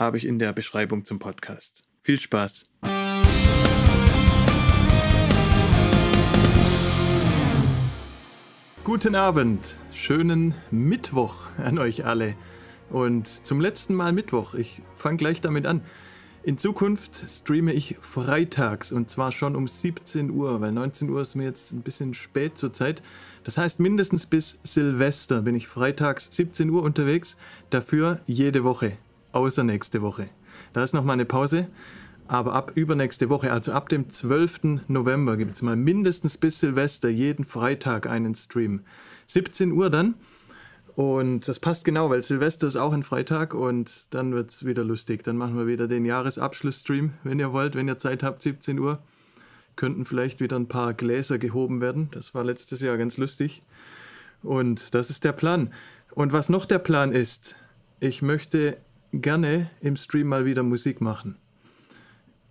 habe ich in der Beschreibung zum Podcast. Viel Spaß! Guten Abend, schönen Mittwoch an euch alle. Und zum letzten Mal Mittwoch, ich fange gleich damit an. In Zukunft streame ich freitags und zwar schon um 17 Uhr, weil 19 Uhr ist mir jetzt ein bisschen spät zur Zeit. Das heißt, mindestens bis Silvester bin ich freitags 17 Uhr unterwegs, dafür jede Woche, außer nächste Woche. Da ist noch mal eine Pause, aber ab übernächste Woche, also ab dem 12. November, gibt es mal mindestens bis Silvester jeden Freitag einen Stream. 17 Uhr dann. Und das passt genau, weil Silvester ist auch ein Freitag und dann wird es wieder lustig. Dann machen wir wieder den Jahresabschlussstream, wenn ihr wollt, wenn ihr Zeit habt, 17 Uhr. Könnten vielleicht wieder ein paar Gläser gehoben werden. Das war letztes Jahr ganz lustig. Und das ist der Plan. Und was noch der Plan ist, ich möchte gerne im Stream mal wieder Musik machen.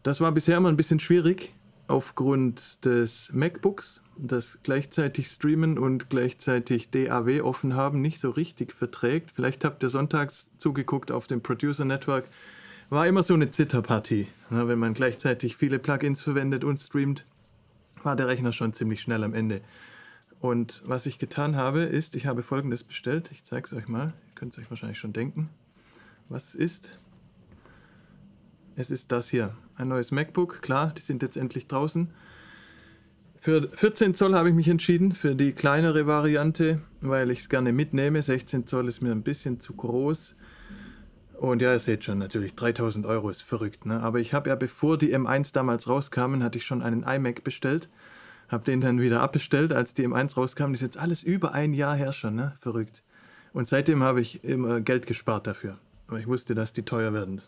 Das war bisher immer ein bisschen schwierig, aufgrund des MacBooks, das gleichzeitig streamen und gleichzeitig DAW offen haben, nicht so richtig verträgt. Vielleicht habt ihr sonntags zugeguckt auf dem Producer Network. War immer so eine Zitterpartie. Wenn man gleichzeitig viele Plugins verwendet und streamt, war der Rechner schon ziemlich schnell am Ende. Und was ich getan habe, ist, ich habe folgendes bestellt. Ich zeige es euch mal. Ihr könnt es euch wahrscheinlich schon denken, was es ist. Es ist das hier. Ein neues MacBook. Klar, die sind jetzt endlich draußen. Für 14 Zoll habe ich mich entschieden, für die kleinere Variante, weil ich es gerne mitnehme. 16 Zoll ist mir ein bisschen zu groß. Und ja, ihr seht schon, natürlich 3000 Euro ist verrückt. Ne? Aber ich habe ja, bevor die M1 damals rauskamen, hatte ich schon einen iMac bestellt. Habe den dann wieder abbestellt, als die M1 rauskam. Das ist jetzt alles über ein Jahr her schon, ne? Verrückt. Und seitdem habe ich immer Geld gespart dafür. Aber ich wusste, dass die teuer werden.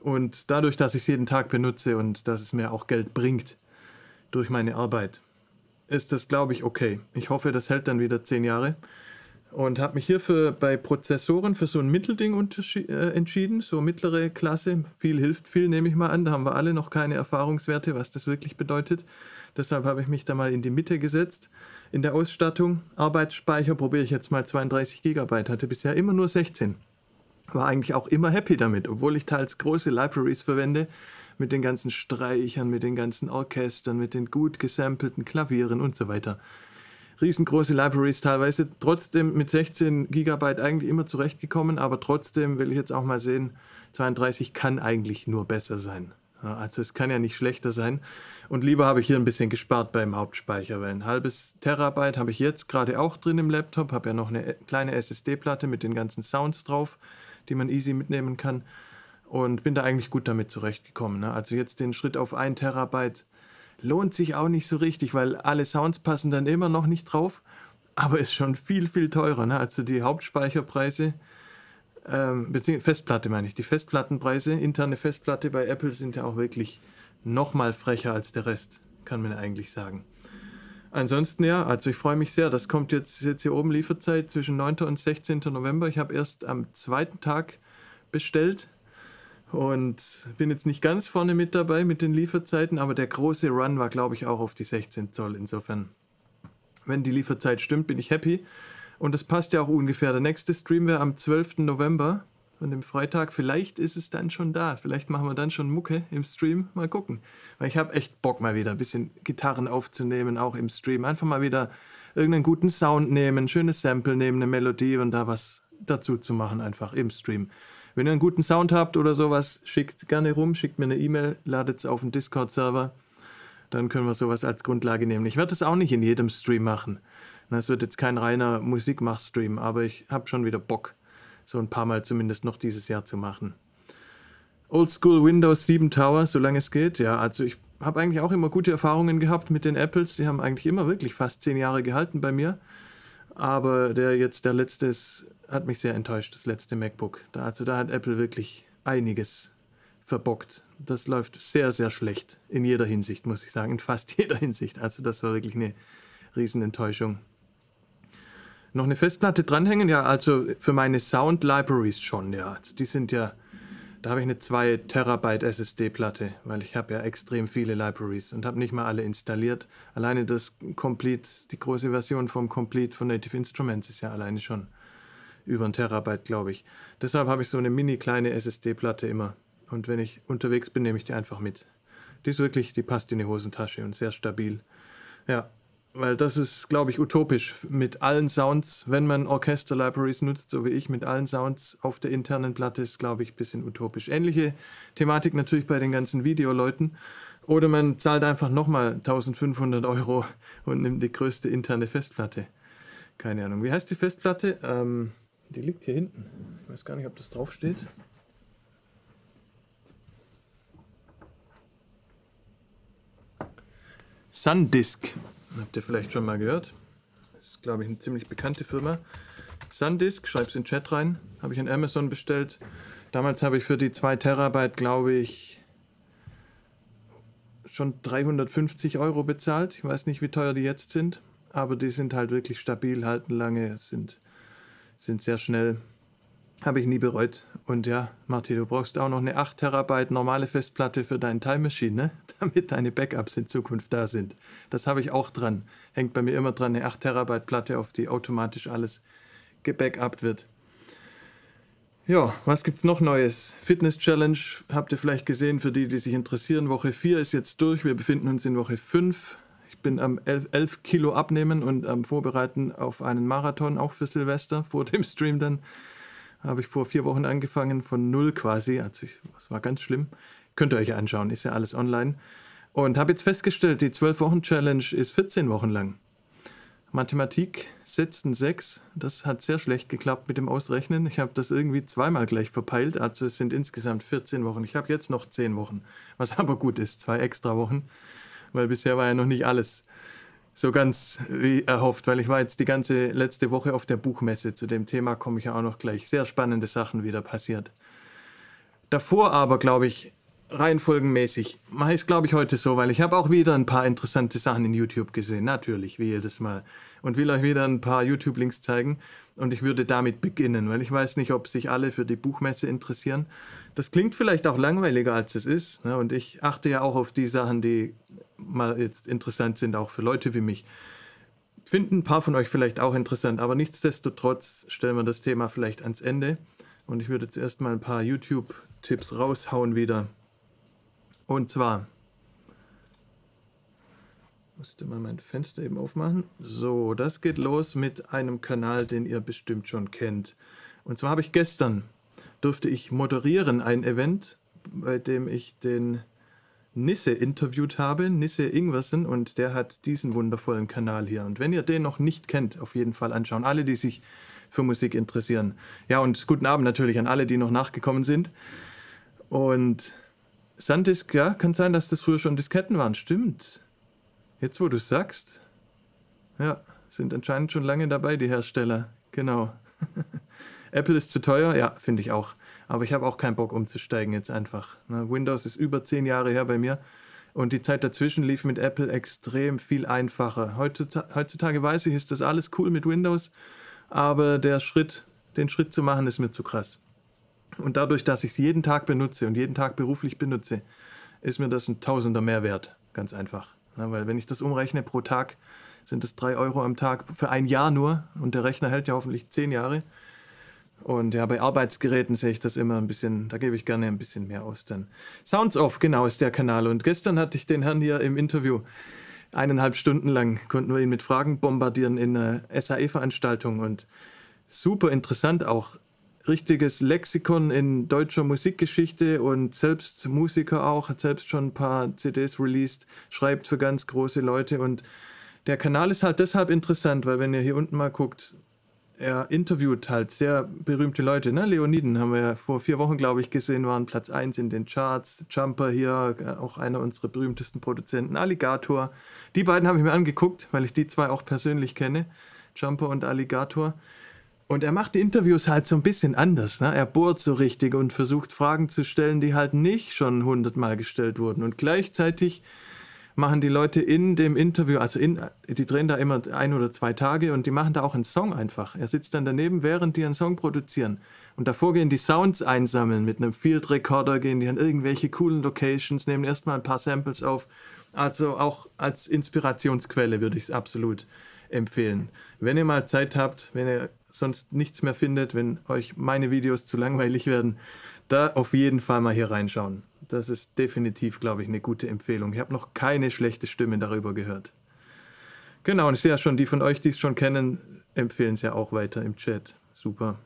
Und dadurch, dass ich es jeden Tag benutze und dass es mir auch Geld bringt durch meine Arbeit, ist das, glaube ich, okay. Ich hoffe, das hält dann wieder zehn Jahre. Und habe mich hierfür bei Prozessoren für so ein Mittelding äh, entschieden, so mittlere Klasse. Viel hilft viel, nehme ich mal an. Da haben wir alle noch keine Erfahrungswerte, was das wirklich bedeutet. Deshalb habe ich mich da mal in die Mitte gesetzt in der Ausstattung. Arbeitsspeicher probiere ich jetzt mal 32 GB, hatte bisher immer nur 16 war eigentlich auch immer happy damit, obwohl ich teils große Libraries verwende, mit den ganzen Streichern, mit den ganzen Orchestern, mit den gut gesampelten Klavieren und so weiter. Riesengroße Libraries teilweise, trotzdem mit 16 Gigabyte eigentlich immer zurechtgekommen, aber trotzdem will ich jetzt auch mal sehen, 32 kann eigentlich nur besser sein. Also es kann ja nicht schlechter sein. Und lieber habe ich hier ein bisschen gespart beim Hauptspeicher, weil ein halbes Terabyte habe ich jetzt gerade auch drin im Laptop, habe ja noch eine kleine SSD-Platte mit den ganzen Sounds drauf die man easy mitnehmen kann. Und bin da eigentlich gut damit zurechtgekommen. Ne? Also jetzt den Schritt auf ein Terabyte lohnt sich auch nicht so richtig, weil alle Sounds passen dann immer noch nicht drauf. Aber ist schon viel, viel teurer. Ne? Also die Hauptspeicherpreise, ähm, beziehungsweise Festplatte meine ich, die Festplattenpreise, interne Festplatte bei Apple sind ja auch wirklich noch mal frecher als der Rest, kann man eigentlich sagen. Ansonsten ja, also ich freue mich sehr. Das kommt jetzt, jetzt hier oben Lieferzeit zwischen 9. und 16. November. Ich habe erst am zweiten Tag bestellt und bin jetzt nicht ganz vorne mit dabei mit den Lieferzeiten, aber der große Run war, glaube ich, auch auf die 16 Zoll. Insofern, wenn die Lieferzeit stimmt, bin ich happy. Und das passt ja auch ungefähr. Der nächste Stream wäre am 12. November an dem Freitag. Vielleicht ist es dann schon da. Vielleicht machen wir dann schon Mucke im Stream. Mal gucken. Weil ich habe echt Bock mal wieder ein bisschen Gitarren aufzunehmen, auch im Stream. Einfach mal wieder irgendeinen guten Sound nehmen, ein schönes Sample nehmen, eine Melodie und da was dazu zu machen, einfach im Stream. Wenn ihr einen guten Sound habt oder sowas, schickt gerne rum, schickt mir eine E-Mail, ladet es auf den Discord-Server. Dann können wir sowas als Grundlage nehmen. Ich werde es auch nicht in jedem Stream machen. Es wird jetzt kein reiner Musikmach-Stream, aber ich habe schon wieder Bock so ein paar Mal zumindest noch dieses Jahr zu machen. Oldschool Windows 7 Tower, solange es geht. Ja, also ich habe eigentlich auch immer gute Erfahrungen gehabt mit den Apples. Die haben eigentlich immer wirklich fast zehn Jahre gehalten bei mir. Aber der jetzt, der letzte, ist, hat mich sehr enttäuscht, das letzte MacBook. Da, also da hat Apple wirklich einiges verbockt. Das läuft sehr, sehr schlecht. In jeder Hinsicht, muss ich sagen. In fast jeder Hinsicht. Also das war wirklich eine Riesenenttäuschung. Noch eine Festplatte dranhängen? Ja, also für meine Sound Libraries schon, ja. Also die sind ja, da habe ich eine 2 Terabyte SSD-Platte, weil ich habe ja extrem viele Libraries und habe nicht mal alle installiert. Alleine das Complete, die große Version vom Complete von Native Instruments ist ja alleine schon über ein Terabyte, glaube ich. Deshalb habe ich so eine mini kleine SSD-Platte immer. Und wenn ich unterwegs bin, nehme ich die einfach mit. Die ist wirklich, die passt in die Hosentasche und sehr stabil. Ja, weil das ist, glaube ich, utopisch mit allen Sounds, wenn man Orchester-Libraries nutzt, so wie ich, mit allen Sounds auf der internen Platte ist, glaube ich, ein bisschen utopisch. Ähnliche Thematik natürlich bei den ganzen Videoleuten. Oder man zahlt einfach nochmal 1500 Euro und nimmt die größte interne Festplatte. Keine Ahnung. Wie heißt die Festplatte? Ähm, die liegt hier hinten. Ich weiß gar nicht, ob das draufsteht. Sundisk. Habt ihr vielleicht schon mal gehört? Das ist, glaube ich, eine ziemlich bekannte Firma. Sundisk, schreib's in den Chat rein. Habe ich in Amazon bestellt. Damals habe ich für die 2 Terabyte, glaube ich, schon 350 Euro bezahlt. Ich weiß nicht, wie teuer die jetzt sind, aber die sind halt wirklich stabil, halten lange, sind, sind sehr schnell. Habe ich nie bereut. Und ja, Marti, du brauchst auch noch eine 8 Terabyte normale Festplatte für deinen Time Machine, ne? damit deine Backups in Zukunft da sind. Das habe ich auch dran. Hängt bei mir immer dran, eine 8 Terabyte Platte, auf die automatisch alles gebackupt wird. Ja, was gibt's noch Neues? Fitness Challenge habt ihr vielleicht gesehen, für die, die sich interessieren. Woche 4 ist jetzt durch. Wir befinden uns in Woche 5. Ich bin am 11, 11 Kilo abnehmen und am Vorbereiten auf einen Marathon, auch für Silvester, vor dem Stream dann habe ich vor vier Wochen angefangen, von null quasi. Also ich, das war ganz schlimm. Könnt ihr euch anschauen, ist ja alles online. Und habe jetzt festgestellt, die 12-Wochen-Challenge ist 14 Wochen lang. Mathematik, Sätzen 6, das hat sehr schlecht geklappt mit dem Ausrechnen. Ich habe das irgendwie zweimal gleich verpeilt, also es sind insgesamt 14 Wochen. Ich habe jetzt noch 10 Wochen, was aber gut ist, zwei extra Wochen, weil bisher war ja noch nicht alles so ganz wie erhofft, weil ich war jetzt die ganze letzte Woche auf der Buchmesse. Zu dem Thema komme ich ja auch noch gleich. Sehr spannende Sachen wieder passiert. Davor aber, glaube ich, reihenfolgenmäßig mache ich es, glaube ich, heute so, weil ich habe auch wieder ein paar interessante Sachen in YouTube gesehen. Natürlich, wie jedes Mal. Und will euch wieder ein paar YouTube-Links zeigen. Und ich würde damit beginnen, weil ich weiß nicht, ob sich alle für die Buchmesse interessieren. Das klingt vielleicht auch langweiliger, als es ist. Ne? Und ich achte ja auch auf die Sachen, die mal jetzt interessant sind, auch für Leute wie mich. Finden ein paar von euch vielleicht auch interessant, aber nichtsdestotrotz stellen wir das Thema vielleicht ans Ende. Und ich würde zuerst mal ein paar YouTube-Tipps raushauen wieder. Und zwar, musste mal mein Fenster eben aufmachen. So, das geht los mit einem Kanal, den ihr bestimmt schon kennt. Und zwar habe ich gestern, durfte ich moderieren ein Event, bei dem ich den Nisse interviewt habe, Nisse Ingwersen, und der hat diesen wundervollen Kanal hier. Und wenn ihr den noch nicht kennt, auf jeden Fall anschauen. Alle, die sich für Musik interessieren. Ja, und guten Abend natürlich an alle, die noch nachgekommen sind. Und Sandisk, ja, kann sein, dass das früher schon Disketten waren. Stimmt. Jetzt, wo du sagst. Ja, sind anscheinend schon lange dabei, die Hersteller. Genau. Apple ist zu teuer, ja, finde ich auch. Aber ich habe auch keinen Bock umzusteigen jetzt einfach. Ne? Windows ist über zehn Jahre her bei mir. Und die Zeit dazwischen lief mit Apple extrem viel einfacher. Heutzutage, heutzutage weiß ich, ist das alles cool mit Windows, aber der Schritt, den Schritt zu machen, ist mir zu krass. Und dadurch, dass ich es jeden Tag benutze und jeden Tag beruflich benutze, ist mir das ein Tausender Mehrwert. Ganz einfach. Na, weil wenn ich das umrechne pro Tag, sind es drei Euro am Tag für ein Jahr nur und der Rechner hält ja hoffentlich zehn Jahre. Und ja, bei Arbeitsgeräten sehe ich das immer ein bisschen, da gebe ich gerne ein bisschen mehr aus dann. Sounds Off, genau, ist der Kanal. Und gestern hatte ich den Herrn hier im Interview. Eineinhalb Stunden lang konnten wir ihn mit Fragen bombardieren in einer SAE-Veranstaltung und super interessant auch. Richtiges Lexikon in deutscher Musikgeschichte und selbst Musiker auch, hat selbst schon ein paar CDs released, schreibt für ganz große Leute und der Kanal ist halt deshalb interessant, weil wenn ihr hier unten mal guckt, er interviewt halt sehr berühmte Leute. Ne? Leoniden haben wir ja vor vier Wochen, glaube ich, gesehen, waren Platz 1 in den Charts. Jumper hier, auch einer unserer berühmtesten Produzenten. Alligator. Die beiden habe ich mir angeguckt, weil ich die zwei auch persönlich kenne. Jumper und Alligator. Und er macht die Interviews halt so ein bisschen anders. Ne? Er bohrt so richtig und versucht Fragen zu stellen, die halt nicht schon hundertmal gestellt wurden. Und gleichzeitig machen die Leute in dem Interview, also in, die drehen da immer ein oder zwei Tage und die machen da auch einen Song einfach. Er sitzt dann daneben, während die einen Song produzieren. Und davor gehen die Sounds einsammeln mit einem Field Recorder, gehen die an irgendwelche coolen Locations, nehmen erstmal ein paar Samples auf. Also auch als Inspirationsquelle würde ich es absolut empfehlen. Wenn ihr mal Zeit habt, wenn ihr sonst nichts mehr findet, wenn euch meine Videos zu langweilig werden, da auf jeden Fall mal hier reinschauen. Das ist definitiv, glaube ich, eine gute Empfehlung. Ich habe noch keine schlechte Stimme darüber gehört. Genau, und ich sehe ja schon, die von euch, die es schon kennen, empfehlen es ja auch weiter im Chat. Super.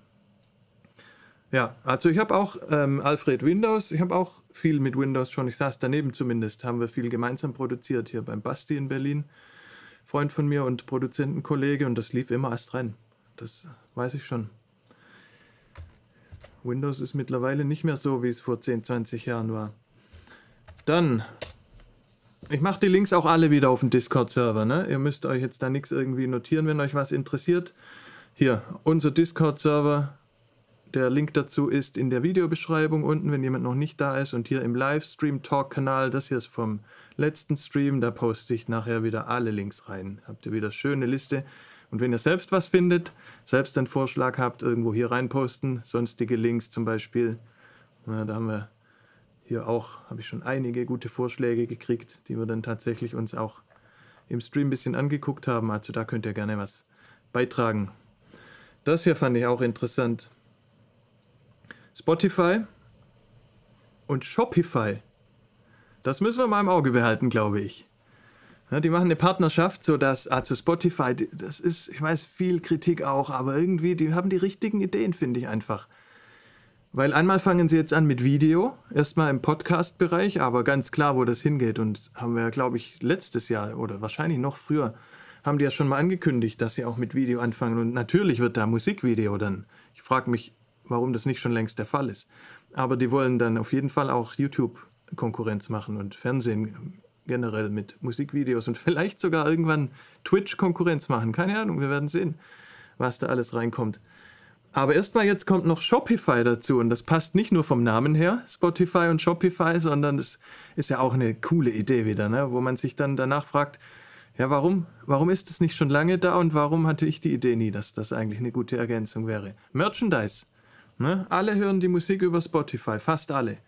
Ja, also ich habe auch ähm, Alfred Windows, ich habe auch viel mit Windows schon, ich saß daneben zumindest, haben wir viel gemeinsam produziert hier beim Basti in Berlin. Freund von mir und Produzentenkollege und das lief immer erst rein. Das weiß ich schon. Windows ist mittlerweile nicht mehr so, wie es vor 10, 20 Jahren war. Dann, ich mache die Links auch alle wieder auf dem Discord-Server. Ne? Ihr müsst euch jetzt da nichts irgendwie notieren, wenn euch was interessiert. Hier, unser Discord-Server. Der Link dazu ist in der Videobeschreibung unten, wenn jemand noch nicht da ist. Und hier im Livestream-Talk-Kanal, das hier ist vom letzten Stream, da poste ich nachher wieder alle Links rein. Habt ihr wieder schöne Liste. Und wenn ihr selbst was findet, selbst einen Vorschlag habt, irgendwo hier reinposten, sonstige Links zum Beispiel. Na, da haben wir hier auch, habe ich schon einige gute Vorschläge gekriegt, die wir dann tatsächlich uns auch im Stream ein bisschen angeguckt haben. Also da könnt ihr gerne was beitragen. Das hier fand ich auch interessant. Spotify und Shopify. Das müssen wir mal im Auge behalten, glaube ich. Ja, die machen eine Partnerschaft, so dass also Spotify, das ist, ich weiß, viel Kritik auch, aber irgendwie, die haben die richtigen Ideen, finde ich einfach. Weil einmal fangen sie jetzt an mit Video, erstmal im Podcast-Bereich, aber ganz klar, wo das hingeht. Und haben wir, glaube ich, letztes Jahr oder wahrscheinlich noch früher, haben die ja schon mal angekündigt, dass sie auch mit Video anfangen. Und natürlich wird da Musikvideo dann. Ich frage mich, warum das nicht schon längst der Fall ist. Aber die wollen dann auf jeden Fall auch YouTube-Konkurrenz machen und Fernsehen generell mit Musikvideos und vielleicht sogar irgendwann Twitch-Konkurrenz machen. Keine Ahnung, wir werden sehen, was da alles reinkommt. Aber erstmal jetzt kommt noch Shopify dazu und das passt nicht nur vom Namen her, Spotify und Shopify, sondern das ist ja auch eine coole Idee wieder, ne? wo man sich dann danach fragt, ja, warum, warum ist es nicht schon lange da und warum hatte ich die Idee nie, dass das eigentlich eine gute Ergänzung wäre? Merchandise. Ne? Alle hören die Musik über Spotify, fast alle.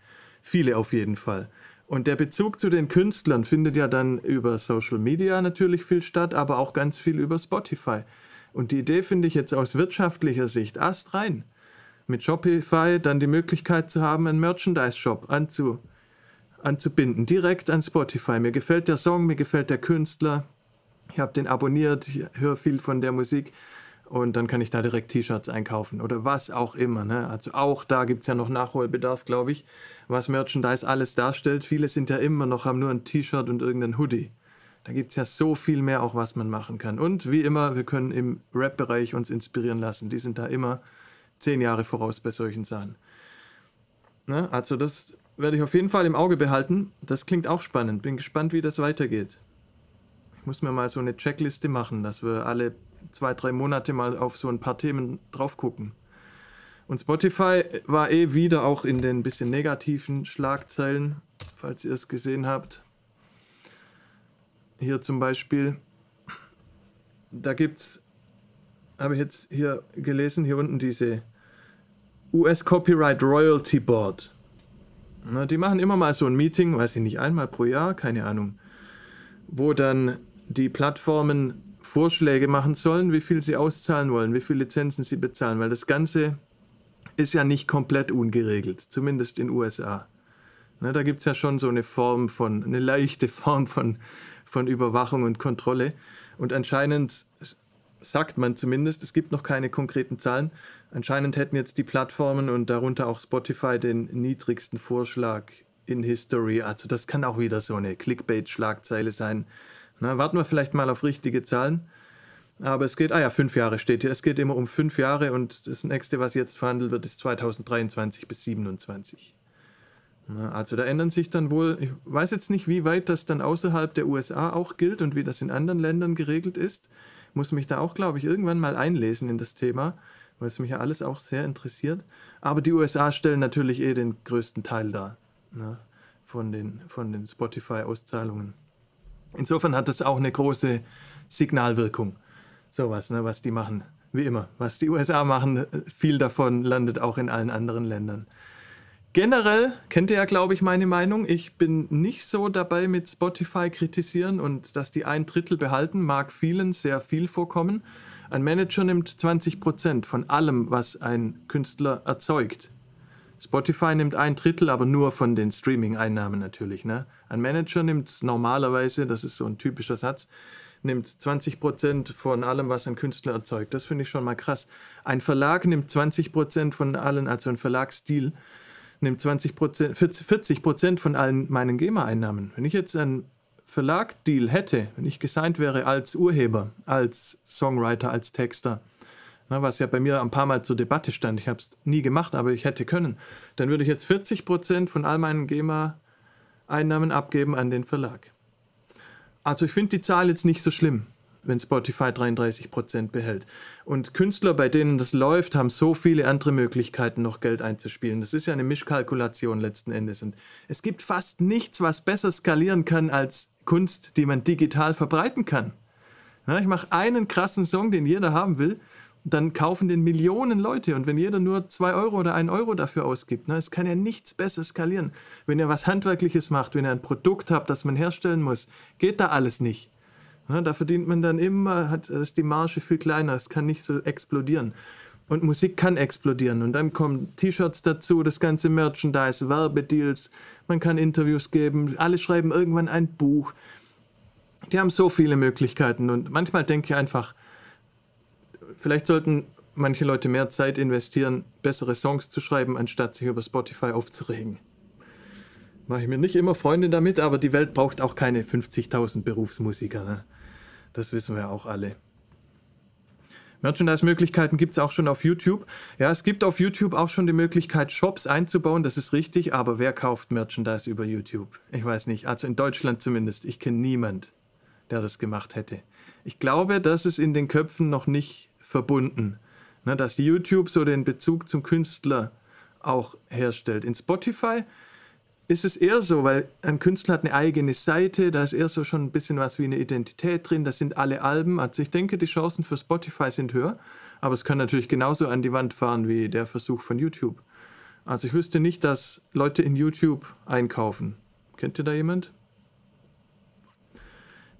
Viele auf jeden Fall. Und der Bezug zu den Künstlern findet ja dann über Social Media natürlich viel statt, aber auch ganz viel über Spotify. Und die Idee finde ich jetzt aus wirtschaftlicher Sicht erst rein. Mit Shopify dann die Möglichkeit zu haben, einen Merchandise-Shop anzu, anzubinden, direkt an Spotify. Mir gefällt der Song, mir gefällt der Künstler. Ich habe den abonniert, ich höre viel von der Musik und dann kann ich da direkt T-Shirts einkaufen oder was auch immer. Ne? Also auch da gibt es ja noch Nachholbedarf, glaube ich, was Merchandise alles darstellt. Viele sind ja immer noch, haben nur ein T-Shirt und irgendein Hoodie. Da gibt es ja so viel mehr auch, was man machen kann. Und wie immer, wir können im Rap-Bereich uns inspirieren lassen. Die sind da immer zehn Jahre voraus bei solchen Sachen. Ne? Also das werde ich auf jeden Fall im Auge behalten. Das klingt auch spannend. Bin gespannt, wie das weitergeht. Ich muss mir mal so eine Checkliste machen, dass wir alle zwei, drei Monate mal auf so ein paar Themen drauf gucken. Und Spotify war eh wieder auch in den bisschen negativen Schlagzeilen, falls ihr es gesehen habt. Hier zum Beispiel, da gibt es, habe ich jetzt hier gelesen, hier unten diese US Copyright Royalty Board. Na, die machen immer mal so ein Meeting, weiß ich nicht, einmal pro Jahr, keine Ahnung, wo dann die Plattformen Vorschläge machen sollen, wie viel sie auszahlen wollen, wie viele Lizenzen sie bezahlen, weil das Ganze ist ja nicht komplett ungeregelt, zumindest in USA. Ne, da gibt es ja schon so eine Form von, eine leichte Form von, von Überwachung und Kontrolle. Und anscheinend sagt man zumindest, es gibt noch keine konkreten Zahlen, anscheinend hätten jetzt die Plattformen und darunter auch Spotify den niedrigsten Vorschlag in History. Also das kann auch wieder so eine Clickbait-Schlagzeile sein. Na, warten wir vielleicht mal auf richtige Zahlen. Aber es geht, ah ja, fünf Jahre steht hier. Es geht immer um fünf Jahre und das nächste, was jetzt verhandelt wird, ist 2023 bis 2027. Na, also da ändern sich dann wohl, ich weiß jetzt nicht, wie weit das dann außerhalb der USA auch gilt und wie das in anderen Ländern geregelt ist. Muss mich da auch, glaube ich, irgendwann mal einlesen in das Thema. weil es mich ja alles auch sehr interessiert. Aber die USA stellen natürlich eh den größten Teil dar ne, von den, von den Spotify-Auszahlungen. Insofern hat das auch eine große Signalwirkung, sowas, ne, was die machen. Wie immer, was die USA machen, viel davon landet auch in allen anderen Ländern. Generell kennt ihr ja, glaube ich, meine Meinung. Ich bin nicht so dabei mit Spotify kritisieren und dass die ein Drittel behalten, mag vielen sehr viel vorkommen. Ein Manager nimmt 20 Prozent von allem, was ein Künstler erzeugt. Spotify nimmt ein Drittel, aber nur von den Streaming-Einnahmen natürlich. Ne? Ein Manager nimmt normalerweise, das ist so ein typischer Satz, nimmt 20 Prozent von allem, was ein Künstler erzeugt. Das finde ich schon mal krass. Ein Verlag nimmt 20 Prozent von allen, also ein Verlagsstil nimmt 20 40 Prozent von allen meinen GEMA-Einnahmen. Wenn ich jetzt einen Verlag-Deal hätte, wenn ich gesigned wäre als Urheber, als Songwriter, als Texter, na, was ja bei mir ein paar Mal zur Debatte stand, ich habe es nie gemacht, aber ich hätte können, dann würde ich jetzt 40 Prozent von all meinen GEMA-Einnahmen abgeben an den Verlag. Also ich finde die Zahl jetzt nicht so schlimm wenn Spotify 33% behält. Und Künstler, bei denen das läuft, haben so viele andere Möglichkeiten, noch Geld einzuspielen. Das ist ja eine Mischkalkulation letzten Endes. Und es gibt fast nichts, was besser skalieren kann als Kunst, die man digital verbreiten kann. Ja, ich mache einen krassen Song, den jeder haben will, dann kaufen den Millionen Leute. Und wenn jeder nur 2 Euro oder 1 Euro dafür ausgibt, ne, es kann ja nichts besser skalieren. Wenn ihr was Handwerkliches macht, wenn ihr ein Produkt habt, das man herstellen muss, geht da alles nicht. Ja, da verdient man dann immer, hat, ist die Marge viel kleiner, es kann nicht so explodieren. Und Musik kann explodieren. Und dann kommen T-Shirts dazu, das ganze Merchandise, Werbedeals, man kann Interviews geben, alle schreiben irgendwann ein Buch. Die haben so viele Möglichkeiten. Und manchmal denke ich einfach, vielleicht sollten manche Leute mehr Zeit investieren, bessere Songs zu schreiben, anstatt sich über Spotify aufzuregen mache ich mir nicht immer Freunde damit, aber die Welt braucht auch keine 50.000 Berufsmusiker. Ne? Das wissen wir auch alle. Merchandise-Möglichkeiten gibt es auch schon auf YouTube. Ja, es gibt auf YouTube auch schon die Möglichkeit, Shops einzubauen, das ist richtig, aber wer kauft Merchandise über YouTube? Ich weiß nicht, also in Deutschland zumindest. Ich kenne niemand, der das gemacht hätte. Ich glaube, das ist in den Köpfen noch nicht verbunden, ne, dass YouTube so den Bezug zum Künstler auch herstellt. In Spotify ist es eher so, weil ein Künstler hat eine eigene Seite, da ist eher so schon ein bisschen was wie eine Identität drin, das sind alle Alben. Also ich denke, die Chancen für Spotify sind höher, aber es kann natürlich genauso an die Wand fahren wie der Versuch von YouTube. Also ich wüsste nicht, dass Leute in YouTube einkaufen. Kennt ihr da jemand?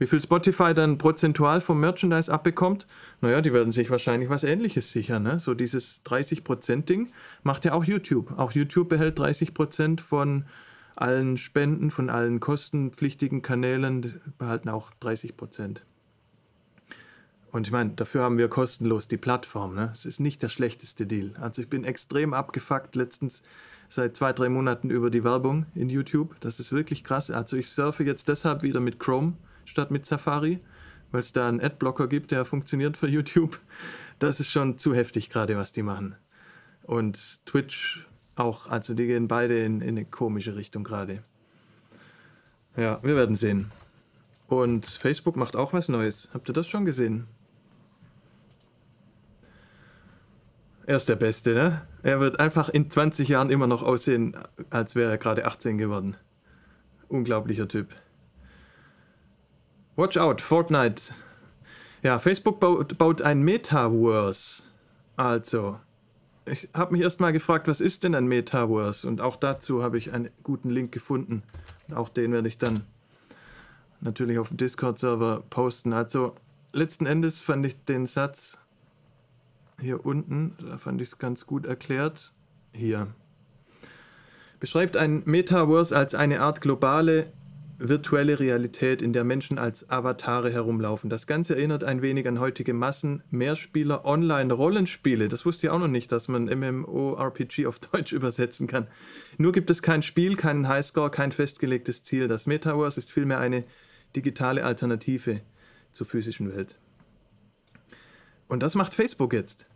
Wie viel Spotify dann prozentual vom Merchandise abbekommt? Naja, die werden sich wahrscheinlich was ähnliches sichern. Ne? So dieses 30%-Ding macht ja auch YouTube. Auch YouTube behält 30% von allen Spenden von allen kostenpflichtigen Kanälen behalten auch 30 Prozent. Und ich meine, dafür haben wir kostenlos die Plattform. Ne? Ist nicht der schlechteste Deal. Also ich bin extrem abgefuckt letztens seit zwei, drei Monaten über die Werbung in YouTube. Das ist wirklich krass. Also ich surfe jetzt deshalb wieder mit Chrome statt mit Safari, weil es da einen Adblocker gibt, der funktioniert für YouTube. Das ist schon zu heftig gerade, was die machen. Und Twitch auch, also die gehen beide in, in eine komische Richtung gerade. Ja, wir werden sehen. Und Facebook macht auch was Neues. Habt ihr das schon gesehen? Er ist der Beste, ne? Er wird einfach in 20 Jahren immer noch aussehen, als wäre er gerade 18 geworden. Unglaublicher Typ. Watch out, Fortnite. Ja, Facebook baut, baut ein Metaverse. Also, ich habe mich erstmal gefragt, was ist denn ein Metaverse? Und auch dazu habe ich einen guten Link gefunden. Und auch den werde ich dann natürlich auf dem Discord-Server posten. Also letzten Endes fand ich den Satz hier unten, da fand ich es ganz gut erklärt. Hier. Beschreibt ein Metaverse als eine Art globale virtuelle Realität, in der Menschen als Avatare herumlaufen. Das Ganze erinnert ein wenig an heutige Massen Mehrspieler Online-Rollenspiele. Das wusste ich auch noch nicht, dass man MMORPG auf Deutsch übersetzen kann. Nur gibt es kein Spiel, keinen Highscore, kein festgelegtes Ziel. Das Metaverse ist vielmehr eine digitale Alternative zur physischen Welt. Und das macht Facebook jetzt.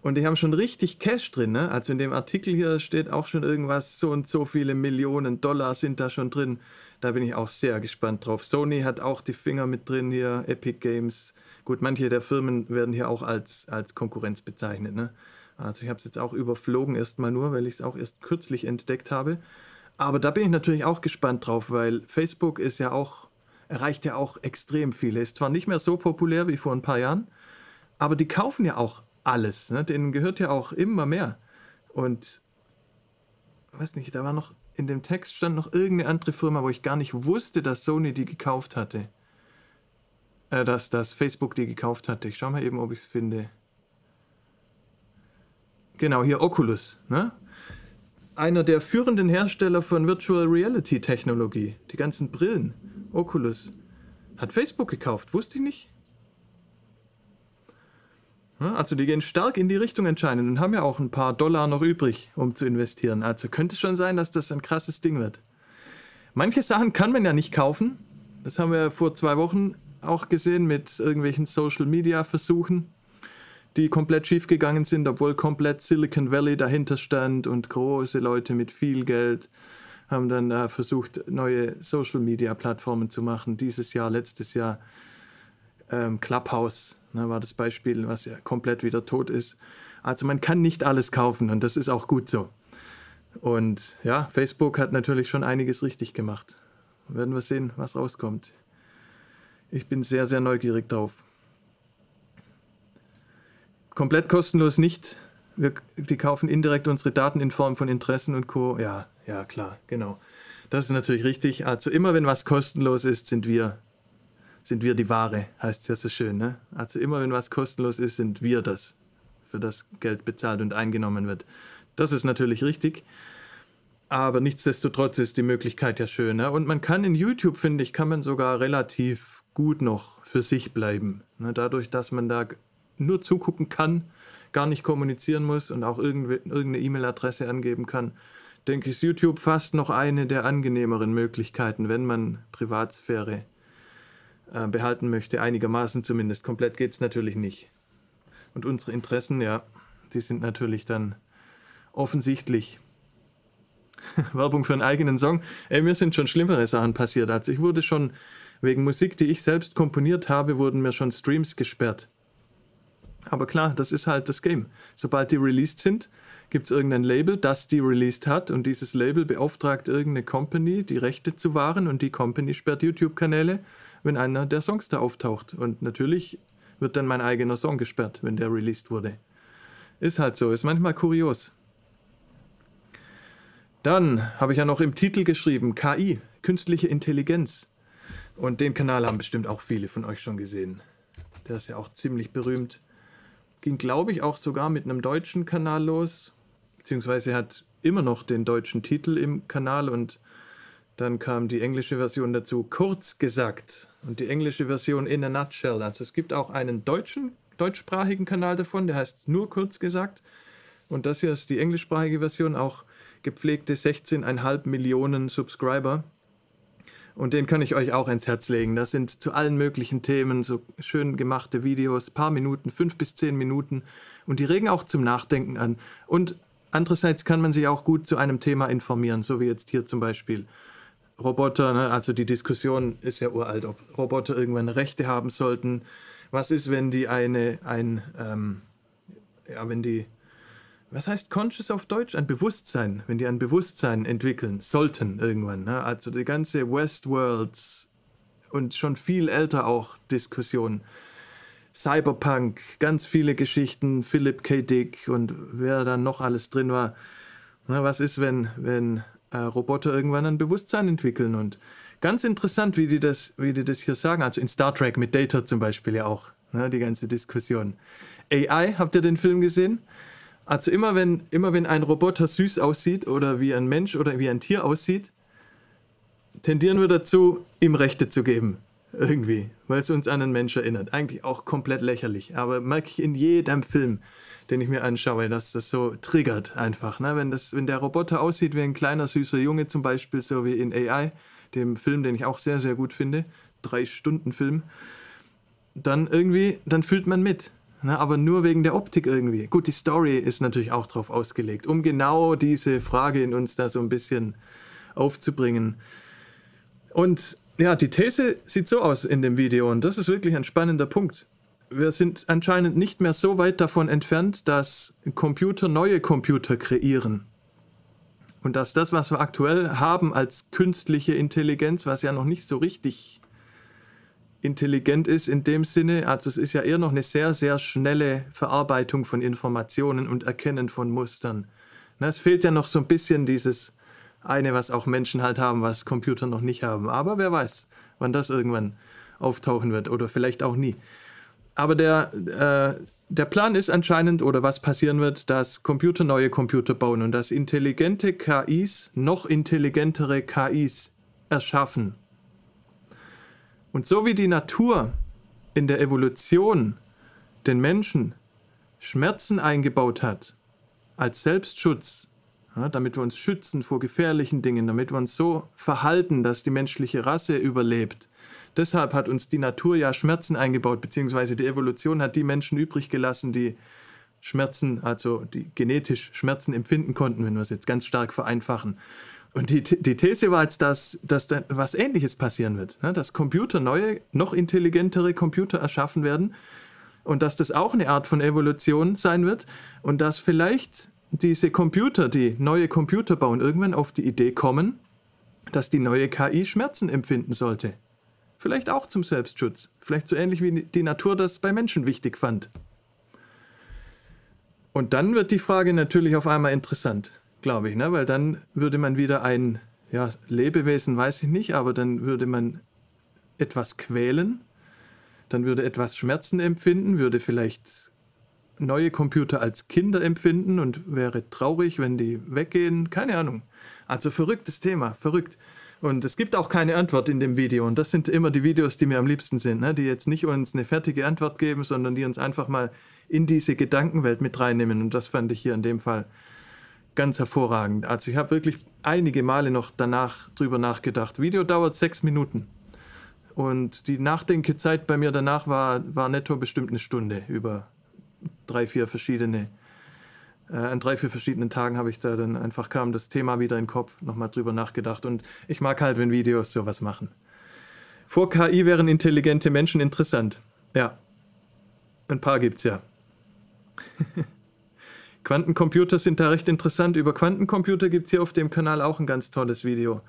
Und die haben schon richtig Cash drin, ne? Also in dem Artikel hier steht auch schon irgendwas, so und so viele Millionen Dollar sind da schon drin. Da bin ich auch sehr gespannt drauf. Sony hat auch die Finger mit drin hier, Epic Games. Gut, manche der Firmen werden hier auch als, als Konkurrenz bezeichnet, ne? Also ich habe es jetzt auch überflogen erstmal nur, weil ich es auch erst kürzlich entdeckt habe. Aber da bin ich natürlich auch gespannt drauf, weil Facebook ist ja auch, erreicht ja auch extrem viele. Ist zwar nicht mehr so populär wie vor ein paar Jahren, aber die kaufen ja auch alles. Ne? Denen gehört ja auch immer mehr. Und weiß nicht, da war noch in dem Text stand noch irgendeine andere Firma, wo ich gar nicht wusste, dass Sony die gekauft hatte. Äh, dass, dass Facebook die gekauft hatte. Ich schau mal eben, ob ich es finde. Genau, hier Oculus. Ne? Einer der führenden Hersteller von Virtual Reality Technologie. Die ganzen Brillen. Oculus. Hat Facebook gekauft, wusste ich nicht. Also die gehen stark in die Richtung entscheidend und haben ja auch ein paar Dollar noch übrig, um zu investieren. Also könnte schon sein, dass das ein krasses Ding wird. Manche Sachen kann man ja nicht kaufen. Das haben wir vor zwei Wochen auch gesehen mit irgendwelchen Social-Media-Versuchen, die komplett schief gegangen sind, obwohl komplett Silicon Valley dahinter stand und große Leute mit viel Geld haben dann äh, versucht, neue Social-Media-Plattformen zu machen. Dieses Jahr, letztes Jahr ähm, Clubhouse ne, war das Beispiel, was ja komplett wieder tot ist. Also man kann nicht alles kaufen und das ist auch gut so. Und ja, Facebook hat natürlich schon einiges richtig gemacht. Werden wir sehen, was rauskommt. Ich bin sehr, sehr neugierig drauf. Komplett kostenlos nicht. Wir, die kaufen indirekt unsere Daten in Form von Interessen und Co. Ja, ja, klar, genau. Das ist natürlich richtig. Also immer wenn was kostenlos ist, sind wir sind wir die Ware, heißt es ja so schön. Ne? Also immer wenn was kostenlos ist, sind wir das, für das Geld bezahlt und eingenommen wird. Das ist natürlich richtig. Aber nichtsdestotrotz ist die Möglichkeit ja schön. Ne? Und man kann in YouTube, finde ich, kann man sogar relativ gut noch für sich bleiben. Ne? Dadurch, dass man da nur zugucken kann, gar nicht kommunizieren muss und auch irgendeine E-Mail-Adresse angeben kann, denke ich, ist YouTube fast noch eine der angenehmeren Möglichkeiten, wenn man Privatsphäre äh, behalten möchte, einigermaßen zumindest. Komplett geht es natürlich nicht. Und unsere Interessen, ja, die sind natürlich dann offensichtlich. Werbung für einen eigenen Song. Ey, mir sind schon schlimmere Sachen passiert. Also ich wurde schon wegen Musik, die ich selbst komponiert habe, wurden mir schon Streams gesperrt. Aber klar, das ist halt das Game. Sobald die released sind, gibt es irgendein Label, das die released hat und dieses Label beauftragt irgendeine Company, die Rechte zu wahren und die Company sperrt YouTube-Kanäle wenn einer der Songs da auftaucht. Und natürlich wird dann mein eigener Song gesperrt, wenn der released wurde. Ist halt so, ist manchmal kurios. Dann habe ich ja noch im Titel geschrieben, KI, künstliche Intelligenz. Und den Kanal haben bestimmt auch viele von euch schon gesehen. Der ist ja auch ziemlich berühmt. Ging, glaube ich, auch sogar mit einem deutschen Kanal los. Beziehungsweise hat immer noch den deutschen Titel im Kanal und dann kam die englische Version dazu, kurz gesagt. Und die englische Version in a nutshell. Also es gibt auch einen deutschen, deutschsprachigen Kanal davon, der heißt nur kurz gesagt. Und das hier ist die englischsprachige Version, auch gepflegte 16,5 Millionen Subscriber. Und den kann ich euch auch ins Herz legen. Das sind zu allen möglichen Themen so schön gemachte Videos, paar Minuten, fünf bis zehn Minuten. Und die regen auch zum Nachdenken an. Und andererseits kann man sich auch gut zu einem Thema informieren, so wie jetzt hier zum Beispiel. Roboter, ne? also die Diskussion ist ja uralt, ob Roboter irgendwann Rechte haben sollten. Was ist, wenn die eine, ein, ähm, ja, wenn die, was heißt conscious auf Deutsch? Ein Bewusstsein, wenn die ein Bewusstsein entwickeln sollten irgendwann. Ne? Also die ganze Westworlds und schon viel älter auch Diskussion. Cyberpunk, ganz viele Geschichten, Philip K. Dick und wer da noch alles drin war. Na, was ist, wenn, wenn äh, Roboter irgendwann ein Bewusstsein entwickeln. Und ganz interessant, wie die das, wie die das hier sagen. Also in Star Trek mit Data zum Beispiel ja auch, ne, die ganze Diskussion. AI, habt ihr den Film gesehen? Also immer wenn, immer wenn ein Roboter süß aussieht oder wie ein Mensch oder wie ein Tier aussieht, tendieren wir dazu, ihm Rechte zu geben. Irgendwie, weil es uns an einen Mensch erinnert. Eigentlich auch komplett lächerlich, aber merke ich in jedem Film den ich mir anschaue, dass das so triggert einfach. Ne? Wenn, das, wenn der Roboter aussieht wie ein kleiner süßer Junge zum Beispiel, so wie in AI, dem Film, den ich auch sehr, sehr gut finde, drei Stunden Film, dann irgendwie, dann fühlt man mit. Na, aber nur wegen der Optik irgendwie. Gut, die Story ist natürlich auch drauf ausgelegt, um genau diese Frage in uns da so ein bisschen aufzubringen. Und ja, die These sieht so aus in dem Video und das ist wirklich ein spannender Punkt. Wir sind anscheinend nicht mehr so weit davon entfernt, dass Computer neue Computer kreieren. Und dass das, was wir aktuell haben als künstliche Intelligenz, was ja noch nicht so richtig intelligent ist in dem Sinne, also es ist ja eher noch eine sehr, sehr schnelle Verarbeitung von Informationen und Erkennen von Mustern. Es fehlt ja noch so ein bisschen dieses eine, was auch Menschen halt haben, was Computer noch nicht haben. Aber wer weiß, wann das irgendwann auftauchen wird oder vielleicht auch nie. Aber der, äh, der Plan ist anscheinend, oder was passieren wird, dass Computer neue Computer bauen und dass intelligente KIs noch intelligentere KIs erschaffen. Und so wie die Natur in der Evolution den Menschen Schmerzen eingebaut hat, als Selbstschutz, ja, damit wir uns schützen vor gefährlichen Dingen, damit wir uns so verhalten, dass die menschliche Rasse überlebt. Deshalb hat uns die Natur ja Schmerzen eingebaut, beziehungsweise die Evolution hat die Menschen übrig gelassen, die Schmerzen, also die genetisch Schmerzen empfinden konnten, wenn wir es jetzt ganz stark vereinfachen. Und die, die These war jetzt, dass, dass da was Ähnliches passieren wird, ne? dass Computer neue, noch intelligentere Computer erschaffen werden und dass das auch eine Art von Evolution sein wird und dass vielleicht diese Computer, die neue Computer bauen, irgendwann auf die Idee kommen, dass die neue KI Schmerzen empfinden sollte. Vielleicht auch zum Selbstschutz. Vielleicht so ähnlich wie die Natur das bei Menschen wichtig fand. Und dann wird die Frage natürlich auf einmal interessant, glaube ich, ne? weil dann würde man wieder ein ja, Lebewesen, weiß ich nicht, aber dann würde man etwas quälen, dann würde etwas Schmerzen empfinden, würde vielleicht neue Computer als Kinder empfinden und wäre traurig, wenn die weggehen. Keine Ahnung. Also verrücktes Thema, verrückt. Und es gibt auch keine Antwort in dem Video. Und das sind immer die Videos, die mir am liebsten sind, ne? die jetzt nicht uns eine fertige Antwort geben, sondern die uns einfach mal in diese Gedankenwelt mit reinnehmen. Und das fand ich hier in dem Fall ganz hervorragend. Also ich habe wirklich einige Male noch danach drüber nachgedacht. Video dauert sechs Minuten. Und die Nachdenkezeit bei mir danach war, war netto bestimmt eine Stunde über drei, vier verschiedene, äh, an drei, vier verschiedenen Tagen habe ich da dann einfach kam das Thema wieder in den Kopf, nochmal drüber nachgedacht. Und ich mag halt, wenn Videos sowas machen. Vor KI wären intelligente Menschen interessant. Ja. Ein paar gibt's ja. Quantencomputer sind da recht interessant. Über Quantencomputer gibt es hier auf dem Kanal auch ein ganz tolles Video.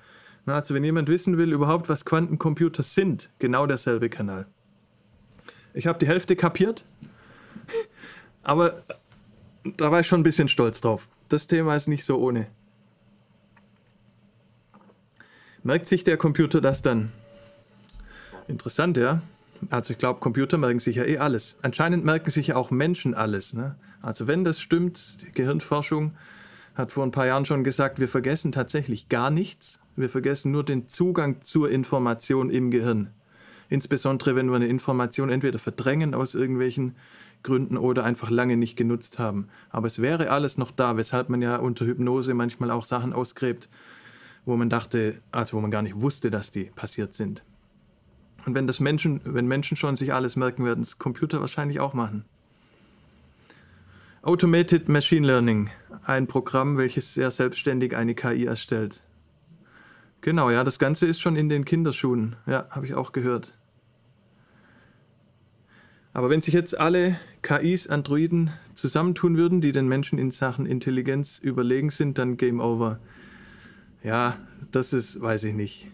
Also wenn jemand wissen will überhaupt, was Quantencomputer sind, genau derselbe Kanal. Ich habe die Hälfte kapiert, aber da war ich schon ein bisschen stolz drauf. Das Thema ist nicht so ohne. Merkt sich der Computer das dann? Interessant, ja. Also ich glaube, Computer merken sich ja eh alles. Anscheinend merken sich ja auch Menschen alles. Ne? Also wenn das stimmt, die Gehirnforschung hat vor ein paar Jahren schon gesagt, wir vergessen tatsächlich gar nichts. Wir vergessen nur den Zugang zur Information im Gehirn. Insbesondere wenn wir eine Information entweder verdrängen aus irgendwelchen Gründen oder einfach lange nicht genutzt haben. Aber es wäre alles noch da, weshalb man ja unter Hypnose manchmal auch Sachen ausgräbt, wo man dachte, also wo man gar nicht wusste, dass die passiert sind. Und wenn das Menschen, wenn Menschen schon sich alles merken, werden es Computer wahrscheinlich auch machen. Automated Machine Learning, ein Programm, welches sehr selbstständig eine KI erstellt. Genau, ja, das Ganze ist schon in den Kinderschuhen. Ja, habe ich auch gehört. Aber wenn sich jetzt alle KIs, Androiden zusammentun würden, die den Menschen in Sachen Intelligenz überlegen sind, dann Game Over. Ja, das ist, weiß ich nicht.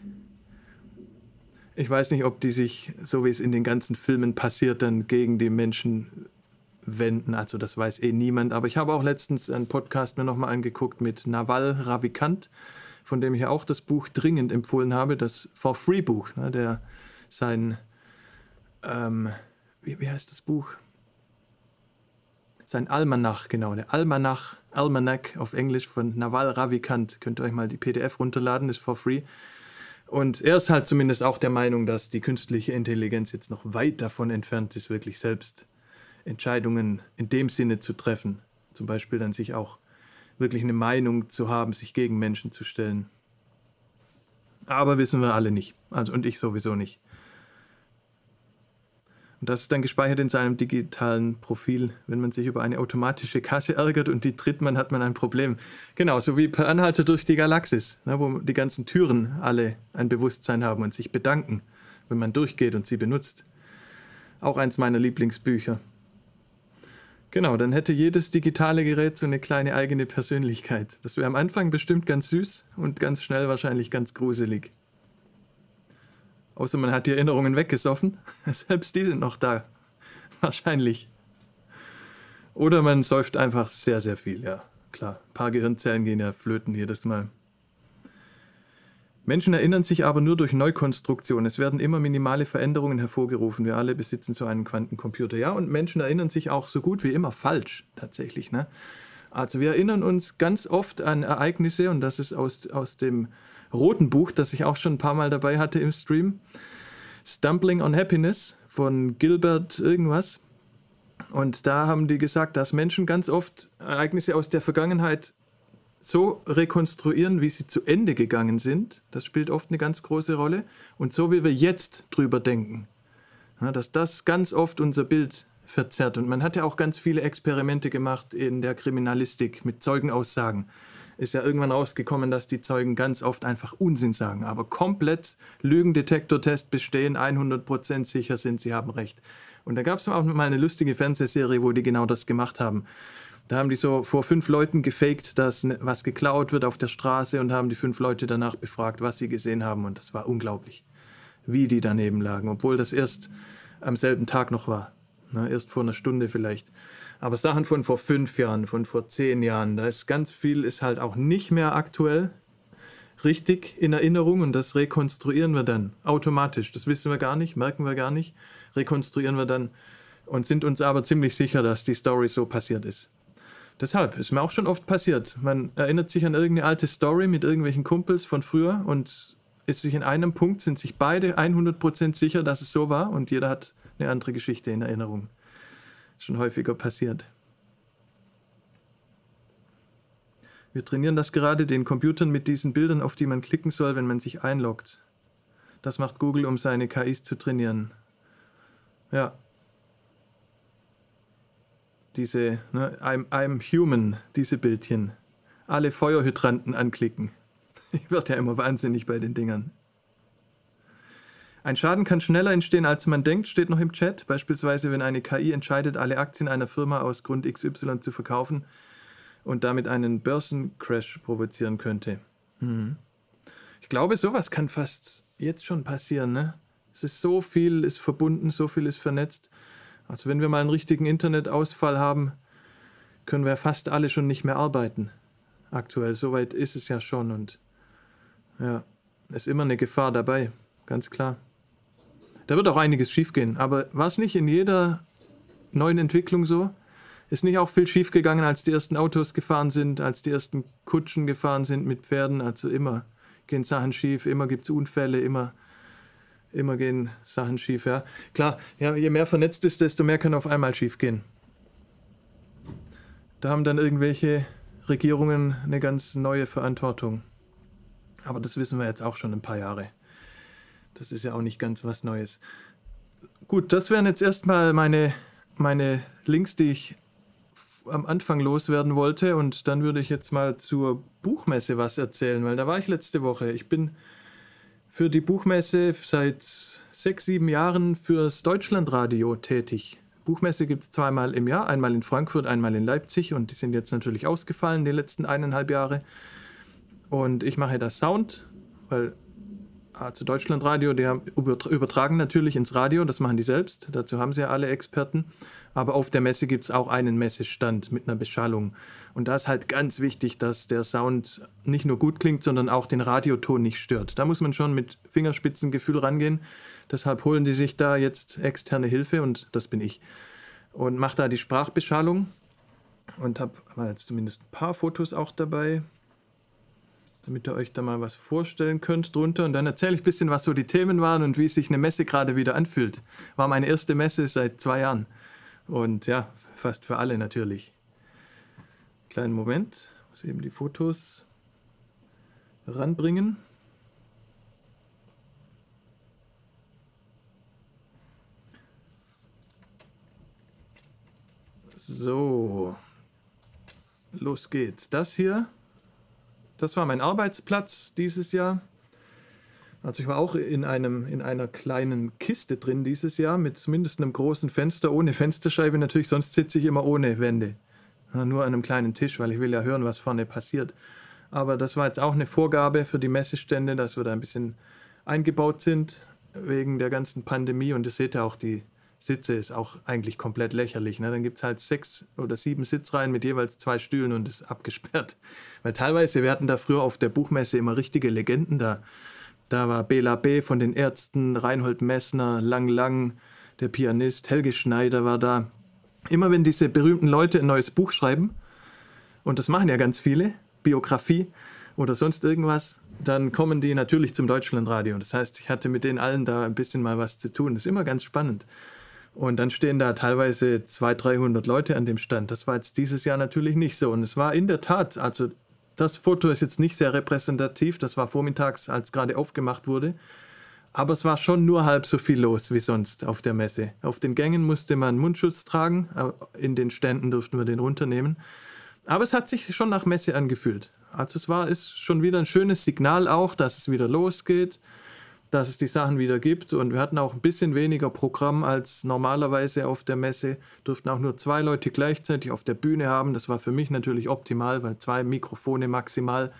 Ich weiß nicht, ob die sich, so wie es in den ganzen Filmen passiert, dann gegen die Menschen wenden. Also das weiß eh niemand. Aber ich habe auch letztens einen Podcast mir nochmal angeguckt mit Naval Ravikant, von dem ich ja auch das Buch dringend empfohlen habe, das For Free Buch, ne, der sein ähm, wie, wie heißt das Buch? Sein Almanach, genau, der Almanach, Almanac auf Englisch von Naval Ravikant. Könnt ihr euch mal die PDF runterladen, ist for free. Und er ist halt zumindest auch der Meinung, dass die künstliche Intelligenz jetzt noch weit davon entfernt ist, wirklich selbst Entscheidungen in dem Sinne zu treffen. Zum Beispiel dann sich auch wirklich eine Meinung zu haben, sich gegen Menschen zu stellen. Aber wissen wir alle nicht. Also und ich sowieso nicht. Und das ist dann gespeichert in seinem digitalen Profil. Wenn man sich über eine automatische Kasse ärgert und die tritt man, hat man ein Problem. Genau, so wie per Anhalter durch die Galaxis, ne, wo die ganzen Türen alle ein Bewusstsein haben und sich bedanken, wenn man durchgeht und sie benutzt. Auch eins meiner Lieblingsbücher. Genau, dann hätte jedes digitale Gerät so eine kleine eigene Persönlichkeit. Das wäre am Anfang bestimmt ganz süß und ganz schnell wahrscheinlich ganz gruselig. Außer man hat die Erinnerungen weggesoffen. Selbst die sind noch da. Wahrscheinlich. Oder man säuft einfach sehr, sehr viel, ja. Klar, ein paar Gehirnzellen gehen ja flöten jedes Mal. Menschen erinnern sich aber nur durch Neukonstruktion. Es werden immer minimale Veränderungen hervorgerufen. Wir alle besitzen so einen Quantencomputer. Ja, und Menschen erinnern sich auch so gut wie immer falsch, tatsächlich. Ne? Also wir erinnern uns ganz oft an Ereignisse, und das ist aus, aus dem roten Buch, das ich auch schon ein paar Mal dabei hatte im Stream. Stumbling on Happiness von Gilbert irgendwas. Und da haben die gesagt, dass Menschen ganz oft Ereignisse aus der Vergangenheit so rekonstruieren, wie sie zu Ende gegangen sind, das spielt oft eine ganz große Rolle, und so wie wir jetzt drüber denken. Dass das ganz oft unser Bild verzerrt. Und man hat ja auch ganz viele Experimente gemacht in der Kriminalistik mit Zeugenaussagen. Ist ja irgendwann rausgekommen, dass die Zeugen ganz oft einfach Unsinn sagen, aber komplett Lügendetektortest bestehen, 100% sicher sind, sie haben recht. Und da gab es auch mal eine lustige Fernsehserie, wo die genau das gemacht haben. Da haben die so vor fünf Leuten gefaked, dass ne, was geklaut wird auf der Straße und haben die fünf Leute danach befragt, was sie gesehen haben. Und das war unglaublich, wie die daneben lagen, obwohl das erst am selben Tag noch war. Na, erst vor einer Stunde vielleicht. Aber Sachen von vor fünf Jahren, von vor zehn Jahren, da ist ganz viel, ist halt auch nicht mehr aktuell richtig in Erinnerung und das rekonstruieren wir dann automatisch. Das wissen wir gar nicht, merken wir gar nicht, rekonstruieren wir dann und sind uns aber ziemlich sicher, dass die Story so passiert ist. Deshalb ist mir auch schon oft passiert. Man erinnert sich an irgendeine alte Story mit irgendwelchen Kumpels von früher und ist sich in einem Punkt, sind sich beide 100% sicher, dass es so war und jeder hat eine andere Geschichte in Erinnerung. Schon häufiger passiert. Wir trainieren das gerade den Computern mit diesen Bildern, auf die man klicken soll, wenn man sich einloggt. Das macht Google, um seine KIs zu trainieren. Ja, diese ne, I'm, I'm Human, diese Bildchen. Alle Feuerhydranten anklicken. Ich werde ja immer wahnsinnig bei den Dingern. Ein Schaden kann schneller entstehen, als man denkt, steht noch im Chat. Beispielsweise, wenn eine KI entscheidet, alle Aktien einer Firma aus Grund XY zu verkaufen und damit einen Börsencrash provozieren könnte. Hm. Ich glaube, sowas kann fast jetzt schon passieren. Ne? Es ist so viel, ist verbunden, so viel ist vernetzt. Also wenn wir mal einen richtigen Internetausfall haben, können wir fast alle schon nicht mehr arbeiten. Aktuell, soweit ist es ja schon und ja, ist immer eine Gefahr dabei, ganz klar. Da wird auch einiges schiefgehen, aber war es nicht in jeder neuen Entwicklung so? Ist nicht auch viel schiefgegangen, als die ersten Autos gefahren sind, als die ersten Kutschen gefahren sind mit Pferden? Also immer gehen Sachen schief, immer gibt es Unfälle, immer immer gehen Sachen schief, ja. Klar, ja, je mehr vernetzt ist, desto mehr kann auf einmal schief gehen. Da haben dann irgendwelche Regierungen eine ganz neue Verantwortung. Aber das wissen wir jetzt auch schon ein paar Jahre. Das ist ja auch nicht ganz was Neues. Gut, das wären jetzt erstmal meine, meine Links, die ich am Anfang loswerden wollte. Und dann würde ich jetzt mal zur Buchmesse was erzählen, weil da war ich letzte Woche. Ich bin für die Buchmesse seit sechs, sieben Jahren fürs Deutschlandradio tätig. Buchmesse gibt es zweimal im Jahr, einmal in Frankfurt, einmal in Leipzig und die sind jetzt natürlich ausgefallen die letzten eineinhalb Jahre. Und ich mache da Sound, weil also Deutschlandradio, die übertragen natürlich ins Radio, das machen die selbst, dazu haben sie ja alle Experten. Aber auf der Messe gibt es auch einen Messestand mit einer Beschallung. Und da ist halt ganz wichtig, dass der Sound nicht nur gut klingt, sondern auch den Radioton nicht stört. Da muss man schon mit Fingerspitzengefühl rangehen. Deshalb holen die sich da jetzt externe Hilfe und das bin ich. Und mache da die Sprachbeschallung und habe zumindest ein paar Fotos auch dabei, damit ihr euch da mal was vorstellen könnt drunter. Und dann erzähle ich ein bisschen, was so die Themen waren und wie sich eine Messe gerade wieder anfühlt. War meine erste Messe seit zwei Jahren. Und ja, fast für alle natürlich. Kleinen Moment, muss eben die Fotos ranbringen. So, los geht's. Das hier, das war mein Arbeitsplatz dieses Jahr. Also ich war auch in, einem, in einer kleinen Kiste drin dieses Jahr mit zumindest einem großen Fenster, ohne Fensterscheibe natürlich, sonst sitze ich immer ohne Wände. nur an einem kleinen Tisch, weil ich will ja hören, was vorne passiert. Aber das war jetzt auch eine Vorgabe für die Messestände, dass wir da ein bisschen eingebaut sind wegen der ganzen Pandemie. Und ihr seht ja auch, die Sitze ist auch eigentlich komplett lächerlich. Ne? Dann gibt es halt sechs oder sieben Sitzreihen mit jeweils zwei Stühlen und ist abgesperrt. Weil teilweise, wir hatten da früher auf der Buchmesse immer richtige Legenden da da war Bela B. von den Ärzten, Reinhold Messner, Lang Lang, der Pianist, Helge Schneider war da. Immer wenn diese berühmten Leute ein neues Buch schreiben, und das machen ja ganz viele, Biografie oder sonst irgendwas, dann kommen die natürlich zum Deutschlandradio. Das heißt, ich hatte mit denen allen da ein bisschen mal was zu tun. Das ist immer ganz spannend. Und dann stehen da teilweise 200, 300 Leute an dem Stand. Das war jetzt dieses Jahr natürlich nicht so. Und es war in der Tat, also das Foto ist jetzt nicht sehr repräsentativ, das war vormittags, als gerade aufgemacht wurde. Aber es war schon nur halb so viel los wie sonst auf der Messe. Auf den Gängen musste man Mundschutz tragen, in den Ständen durften wir den runternehmen. Aber es hat sich schon nach Messe angefühlt. Also es war ist schon wieder ein schönes Signal auch, dass es wieder losgeht dass es die Sachen wieder gibt. Und wir hatten auch ein bisschen weniger Programm als normalerweise auf der Messe. Durften auch nur zwei Leute gleichzeitig auf der Bühne haben. Das war für mich natürlich optimal, weil zwei Mikrofone maximal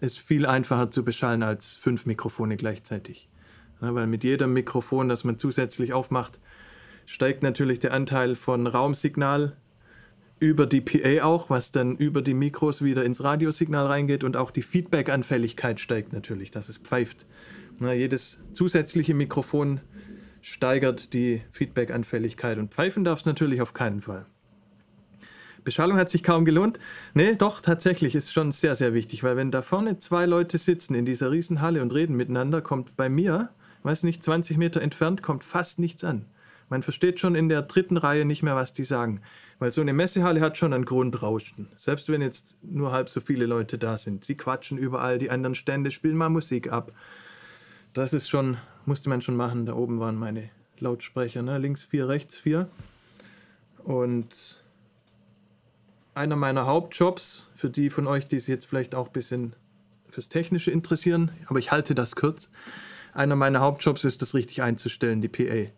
ist viel einfacher zu beschallen als fünf Mikrofone gleichzeitig. Ja, weil mit jedem Mikrofon, das man zusätzlich aufmacht, steigt natürlich der Anteil von Raumsignal über die PA auch, was dann über die Mikros wieder ins Radiosignal reingeht und auch die Feedback-Anfälligkeit steigt natürlich, dass es pfeift. Na, jedes zusätzliche Mikrofon steigert die Feedback-Anfälligkeit und pfeifen darf es natürlich auf keinen Fall. Beschallung hat sich kaum gelohnt. Nee, doch, tatsächlich ist schon sehr, sehr wichtig, weil wenn da vorne zwei Leute sitzen in dieser Riesenhalle und reden miteinander, kommt bei mir, weiß nicht, 20 Meter entfernt, kommt fast nichts an. Man versteht schon in der dritten Reihe nicht mehr, was die sagen. Weil so eine Messehalle hat schon ein Grundrauschen. Selbst wenn jetzt nur halb so viele Leute da sind. Sie quatschen überall, die anderen Stände spielen mal Musik ab das ist schon, musste man schon machen. Da oben waren meine Lautsprecher, ne? links vier, rechts vier. Und einer meiner Hauptjobs, für die von euch, die sich jetzt vielleicht auch ein bisschen fürs Technische interessieren, aber ich halte das kurz. Einer meiner Hauptjobs ist, das richtig einzustellen, die PA.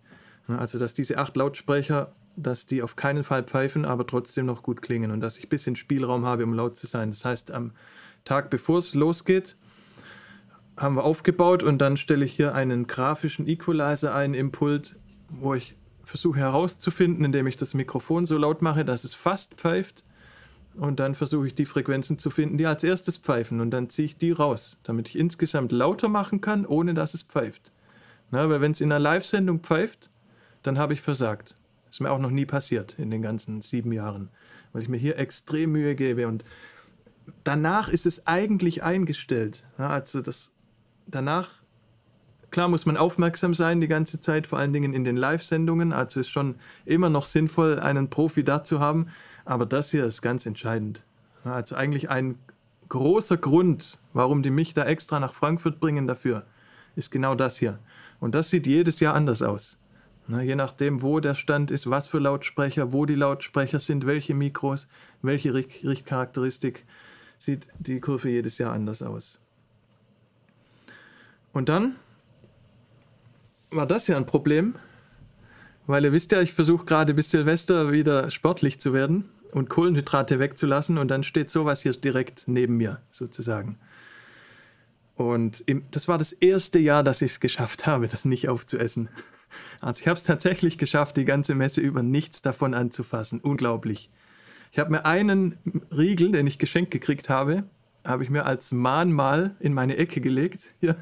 Also, dass diese acht Lautsprecher, dass die auf keinen Fall pfeifen, aber trotzdem noch gut klingen und dass ich ein bisschen Spielraum habe, um laut zu sein. Das heißt, am Tag bevor es losgeht, haben wir aufgebaut und dann stelle ich hier einen grafischen Equalizer ein im Pult, wo ich versuche herauszufinden, indem ich das Mikrofon so laut mache, dass es fast pfeift. Und dann versuche ich die Frequenzen zu finden, die als erstes pfeifen. Und dann ziehe ich die raus, damit ich insgesamt lauter machen kann, ohne dass es pfeift. Na, weil wenn es in einer Live-Sendung pfeift, dann habe ich versagt. Ist mir auch noch nie passiert in den ganzen sieben Jahren. Weil ich mir hier extrem Mühe gebe. Und danach ist es eigentlich eingestellt. Ja, also das danach, klar muss man aufmerksam sein die ganze Zeit, vor allen Dingen in den Live-Sendungen. Also ist schon immer noch sinnvoll, einen Profi da zu haben. Aber das hier ist ganz entscheidend. Also eigentlich ein großer Grund, warum die mich da extra nach Frankfurt bringen dafür, ist genau das hier. Und das sieht jedes Jahr anders aus. Na, je nachdem, wo der Stand ist, was für Lautsprecher, wo die Lautsprecher sind, welche Mikros, welche Richtcharakteristik, sieht die Kurve jedes Jahr anders aus. Und dann war das ja ein Problem, weil ihr wisst ja, ich versuche gerade bis Silvester wieder sportlich zu werden und Kohlenhydrate wegzulassen und dann steht sowas hier direkt neben mir sozusagen. Und im, das war das erste Jahr, dass ich es geschafft habe, das nicht aufzuessen. Also ich habe es tatsächlich geschafft, die ganze Messe über nichts davon anzufassen. Unglaublich. Ich habe mir einen Riegel, den ich geschenkt gekriegt habe, habe ich mir als Mahnmal in meine Ecke gelegt. Hier.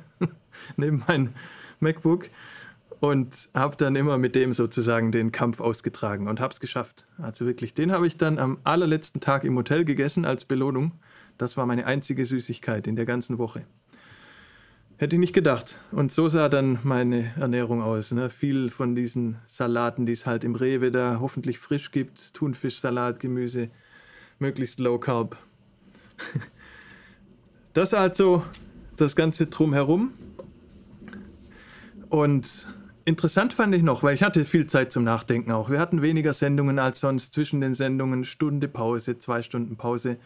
neben mein MacBook und habe dann immer mit dem sozusagen den Kampf ausgetragen und habe es geschafft. Also wirklich, den habe ich dann am allerletzten Tag im Hotel gegessen als Belohnung. Das war meine einzige Süßigkeit in der ganzen Woche. Hätte ich nicht gedacht. Und so sah dann meine Ernährung aus. Ne? Viel von diesen Salaten, die es halt im Rewe da hoffentlich frisch gibt. Thunfischsalat, Gemüse, möglichst low carb. Das also das Ganze drumherum. Und interessant fand ich noch, weil ich hatte viel Zeit zum Nachdenken auch. Wir hatten weniger Sendungen als sonst, zwischen den Sendungen Stunde Pause, zwei Stunden Pause.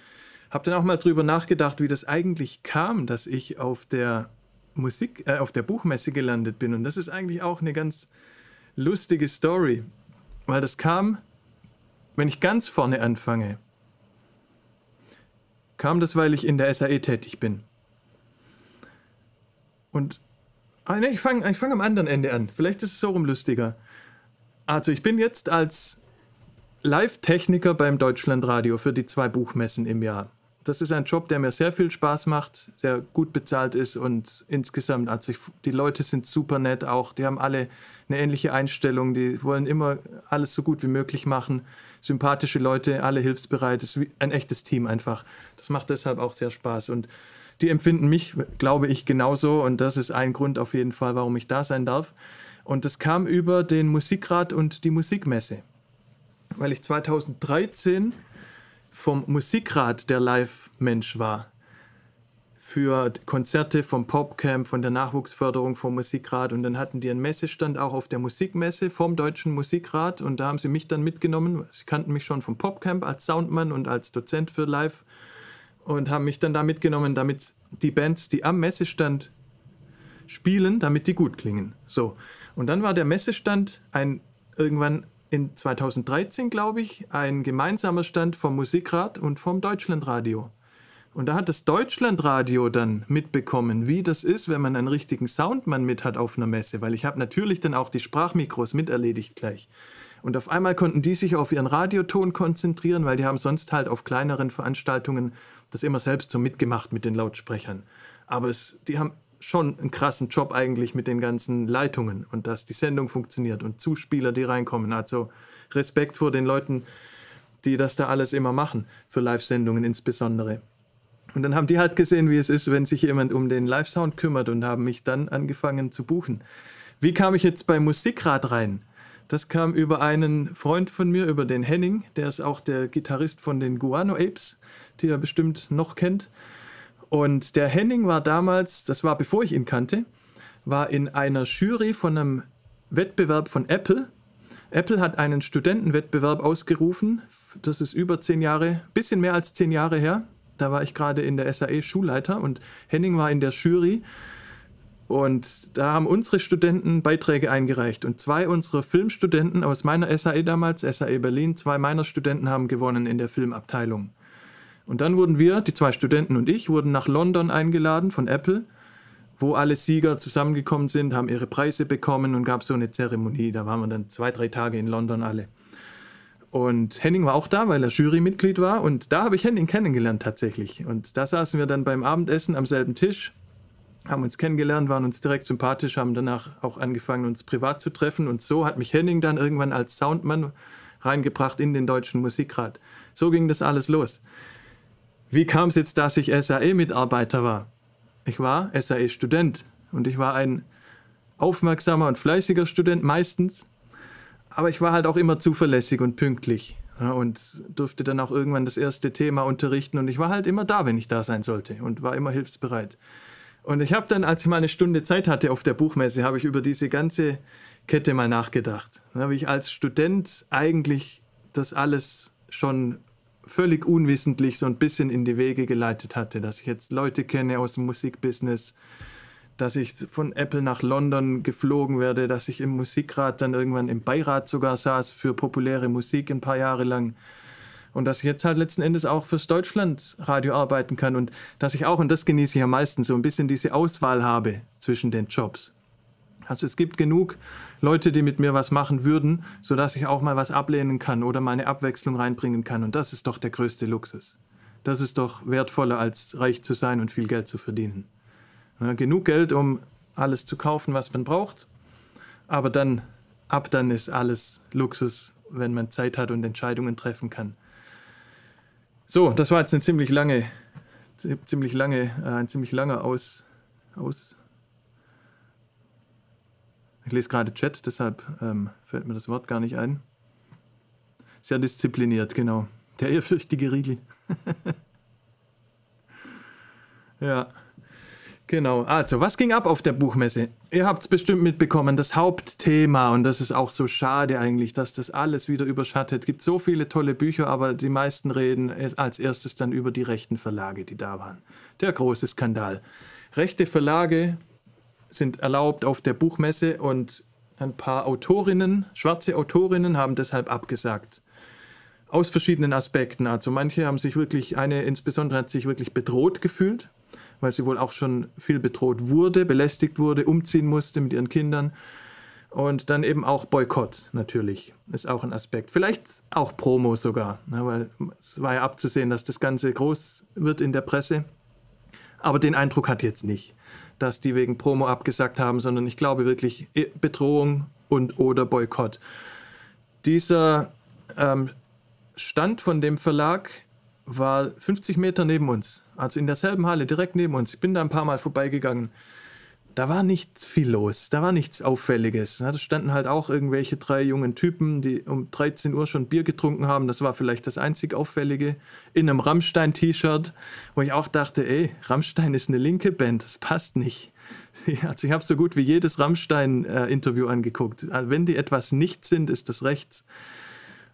Hab dann auch mal drüber nachgedacht, wie das eigentlich kam, dass ich auf der Musik, äh, auf der Buchmesse gelandet bin. Und das ist eigentlich auch eine ganz lustige Story, weil das kam, wenn ich ganz vorne anfange, kam das, weil ich in der SAE tätig bin. Und ah, nee, ich fange ich fang am anderen Ende an. Vielleicht ist es so rum lustiger. Also ich bin jetzt als Live-Techniker beim Deutschlandradio für die zwei Buchmessen im Jahr das ist ein Job, der mir sehr viel Spaß macht, der gut bezahlt ist und insgesamt, also ich, die Leute sind super nett auch, die haben alle eine ähnliche Einstellung, die wollen immer alles so gut wie möglich machen, sympathische Leute, alle hilfsbereit, es ist ein echtes Team einfach. Das macht deshalb auch sehr Spaß. Und die empfinden mich, glaube ich, genauso. Und das ist ein Grund auf jeden Fall, warum ich da sein darf. Und das kam über den Musikrat und die Musikmesse, weil ich 2013 vom Musikrat der Live-Mensch war. Für Konzerte vom Popcamp, von der Nachwuchsförderung vom Musikrat. Und dann hatten die einen Messestand auch auf der Musikmesse vom Deutschen Musikrat. Und da haben sie mich dann mitgenommen. Sie kannten mich schon vom Popcamp als Soundmann und als Dozent für Live. Und haben mich dann da mitgenommen, damit die Bands, die am Messestand spielen, damit die gut klingen. So. Und dann war der Messestand ein irgendwann in 2013, glaube ich, ein gemeinsamer Stand vom Musikrat und vom Deutschlandradio. Und da hat das Deutschlandradio dann mitbekommen, wie das ist, wenn man einen richtigen Soundmann mit hat auf einer Messe, weil ich habe natürlich dann auch die Sprachmikros miterledigt gleich. Und auf einmal konnten die sich auf ihren Radioton konzentrieren, weil die haben sonst halt auf kleineren Veranstaltungen das immer selbst so mitgemacht mit den Lautsprechern. Aber es, die haben schon einen krassen Job eigentlich mit den ganzen Leitungen und dass die Sendung funktioniert und Zuspieler, die reinkommen. Also Respekt vor den Leuten, die das da alles immer machen, für Live-Sendungen insbesondere. Und dann haben die halt gesehen, wie es ist, wenn sich jemand um den Live-Sound kümmert und haben mich dann angefangen zu buchen. Wie kam ich jetzt bei Musikrad rein? Das kam über einen Freund von mir, über den Henning, der ist auch der Gitarrist von den Guano Apes, die er bestimmt noch kennt. Und der Henning war damals, das war bevor ich ihn kannte, war in einer Jury von einem Wettbewerb von Apple. Apple hat einen Studentenwettbewerb ausgerufen. Das ist über zehn Jahre, bisschen mehr als zehn Jahre her. Da war ich gerade in der SAE Schulleiter und Henning war in der Jury. Und da haben unsere Studenten Beiträge eingereicht. Und zwei unserer Filmstudenten aus meiner SAE damals, SAE Berlin, zwei meiner Studenten haben gewonnen in der Filmabteilung. Und dann wurden wir, die zwei Studenten und ich, wurden nach London eingeladen von Apple, wo alle Sieger zusammengekommen sind, haben ihre Preise bekommen und gab so eine Zeremonie. Da waren wir dann zwei, drei Tage in London alle. Und Henning war auch da, weil er Jurymitglied war. Und da habe ich Henning kennengelernt tatsächlich. Und da saßen wir dann beim Abendessen am selben Tisch, haben uns kennengelernt, waren uns direkt sympathisch, haben danach auch angefangen, uns privat zu treffen. Und so hat mich Henning dann irgendwann als Soundmann reingebracht in den Deutschen Musikrat. So ging das alles los. Wie kam es jetzt, dass ich SAE-Mitarbeiter war? Ich war SAE-Student und ich war ein aufmerksamer und fleißiger Student meistens, aber ich war halt auch immer zuverlässig und pünktlich ja, und durfte dann auch irgendwann das erste Thema unterrichten und ich war halt immer da, wenn ich da sein sollte und war immer hilfsbereit. Und ich habe dann, als ich mal eine Stunde Zeit hatte auf der Buchmesse, habe ich über diese ganze Kette mal nachgedacht. Dann habe ich als Student eigentlich das alles schon völlig unwissentlich so ein bisschen in die Wege geleitet hatte, dass ich jetzt Leute kenne aus dem Musikbusiness, dass ich von Apple nach London geflogen werde, dass ich im Musikrat dann irgendwann im Beirat sogar saß für populäre Musik ein paar Jahre lang und dass ich jetzt halt letzten Endes auch fürs Deutschlandradio arbeiten kann und dass ich auch, und das genieße ich am meisten, so ein bisschen diese Auswahl habe zwischen den Jobs. Also es gibt genug Leute, die mit mir was machen würden, sodass ich auch mal was ablehnen kann oder meine Abwechslung reinbringen kann. Und das ist doch der größte Luxus. Das ist doch wertvoller, als reich zu sein und viel Geld zu verdienen. Ja, genug Geld, um alles zu kaufen, was man braucht. Aber dann, ab dann ist alles Luxus, wenn man Zeit hat und Entscheidungen treffen kann. So, das war jetzt eine ziemlich lange, ziemlich lange, äh, ein ziemlich langer Aus, Aus, ich lese gerade Chat, deshalb ähm, fällt mir das Wort gar nicht ein. Sehr diszipliniert, genau. Der ehrfürchtige Riegel. ja. Genau, also was ging ab auf der Buchmesse? Ihr habt es bestimmt mitbekommen, das Hauptthema, und das ist auch so schade eigentlich, dass das alles wieder überschattet. Es gibt so viele tolle Bücher, aber die meisten reden als erstes dann über die rechten Verlage, die da waren. Der große Skandal. Rechte Verlage sind erlaubt auf der Buchmesse und ein paar Autorinnen, schwarze Autorinnen, haben deshalb abgesagt. Aus verschiedenen Aspekten. Also manche haben sich wirklich, eine insbesondere hat sich wirklich bedroht gefühlt weil sie wohl auch schon viel bedroht wurde, belästigt wurde, umziehen musste mit ihren Kindern. Und dann eben auch Boykott natürlich, ist auch ein Aspekt. Vielleicht auch Promo sogar, ne, weil es war ja abzusehen, dass das Ganze groß wird in der Presse. Aber den Eindruck hat jetzt nicht, dass die wegen Promo abgesagt haben, sondern ich glaube wirklich eh, Bedrohung und oder Boykott. Dieser ähm, Stand von dem Verlag war 50 Meter neben uns, also in derselben Halle, direkt neben uns. Ich bin da ein paar Mal vorbeigegangen. Da war nichts viel los, da war nichts Auffälliges. Da standen halt auch irgendwelche drei jungen Typen, die um 13 Uhr schon Bier getrunken haben. Das war vielleicht das einzig Auffällige. In einem Rammstein-T-Shirt, wo ich auch dachte, ey, Rammstein ist eine linke Band, das passt nicht. Also ich habe so gut wie jedes Rammstein-Interview äh, angeguckt. Wenn die etwas nicht sind, ist das rechts.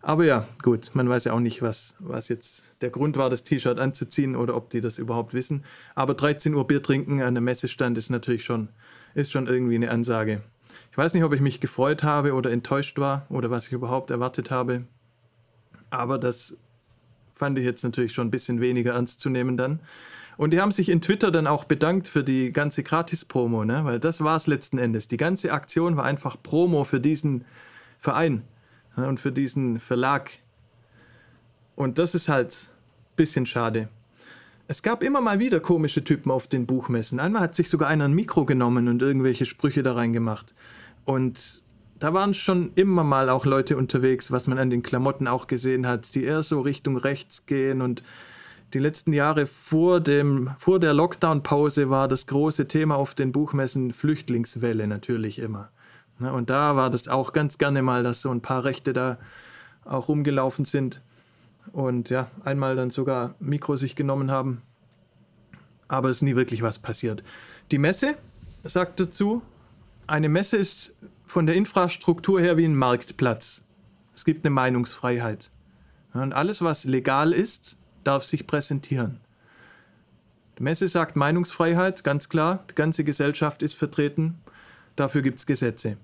Aber ja, gut, man weiß ja auch nicht, was, was jetzt der Grund war, das T-Shirt anzuziehen oder ob die das überhaupt wissen. Aber 13 Uhr Bier trinken an einem Messestand ist natürlich schon, ist schon irgendwie eine Ansage. Ich weiß nicht, ob ich mich gefreut habe oder enttäuscht war oder was ich überhaupt erwartet habe. Aber das fand ich jetzt natürlich schon ein bisschen weniger ernst zu nehmen dann. Und die haben sich in Twitter dann auch bedankt für die ganze Gratis-Promo, ne? weil das war es letzten Endes. Die ganze Aktion war einfach Promo für diesen Verein und für diesen Verlag. Und das ist halt ein bisschen schade. Es gab immer mal wieder komische Typen auf den Buchmessen. Einmal hat sich sogar einer ein Mikro genommen und irgendwelche Sprüche da reingemacht. Und da waren schon immer mal auch Leute unterwegs, was man an den Klamotten auch gesehen hat, die eher so Richtung rechts gehen. Und die letzten Jahre vor, dem, vor der Lockdown-Pause war das große Thema auf den Buchmessen Flüchtlingswelle natürlich immer. Ne, und da war das auch ganz gerne mal, dass so ein paar Rechte da auch rumgelaufen sind und ja, einmal dann sogar Mikro sich genommen haben. Aber es ist nie wirklich was passiert. Die Messe sagt dazu, eine Messe ist von der Infrastruktur her wie ein Marktplatz. Es gibt eine Meinungsfreiheit. Und alles, was legal ist, darf sich präsentieren. Die Messe sagt Meinungsfreiheit, ganz klar. Die ganze Gesellschaft ist vertreten. Dafür gibt es Gesetze.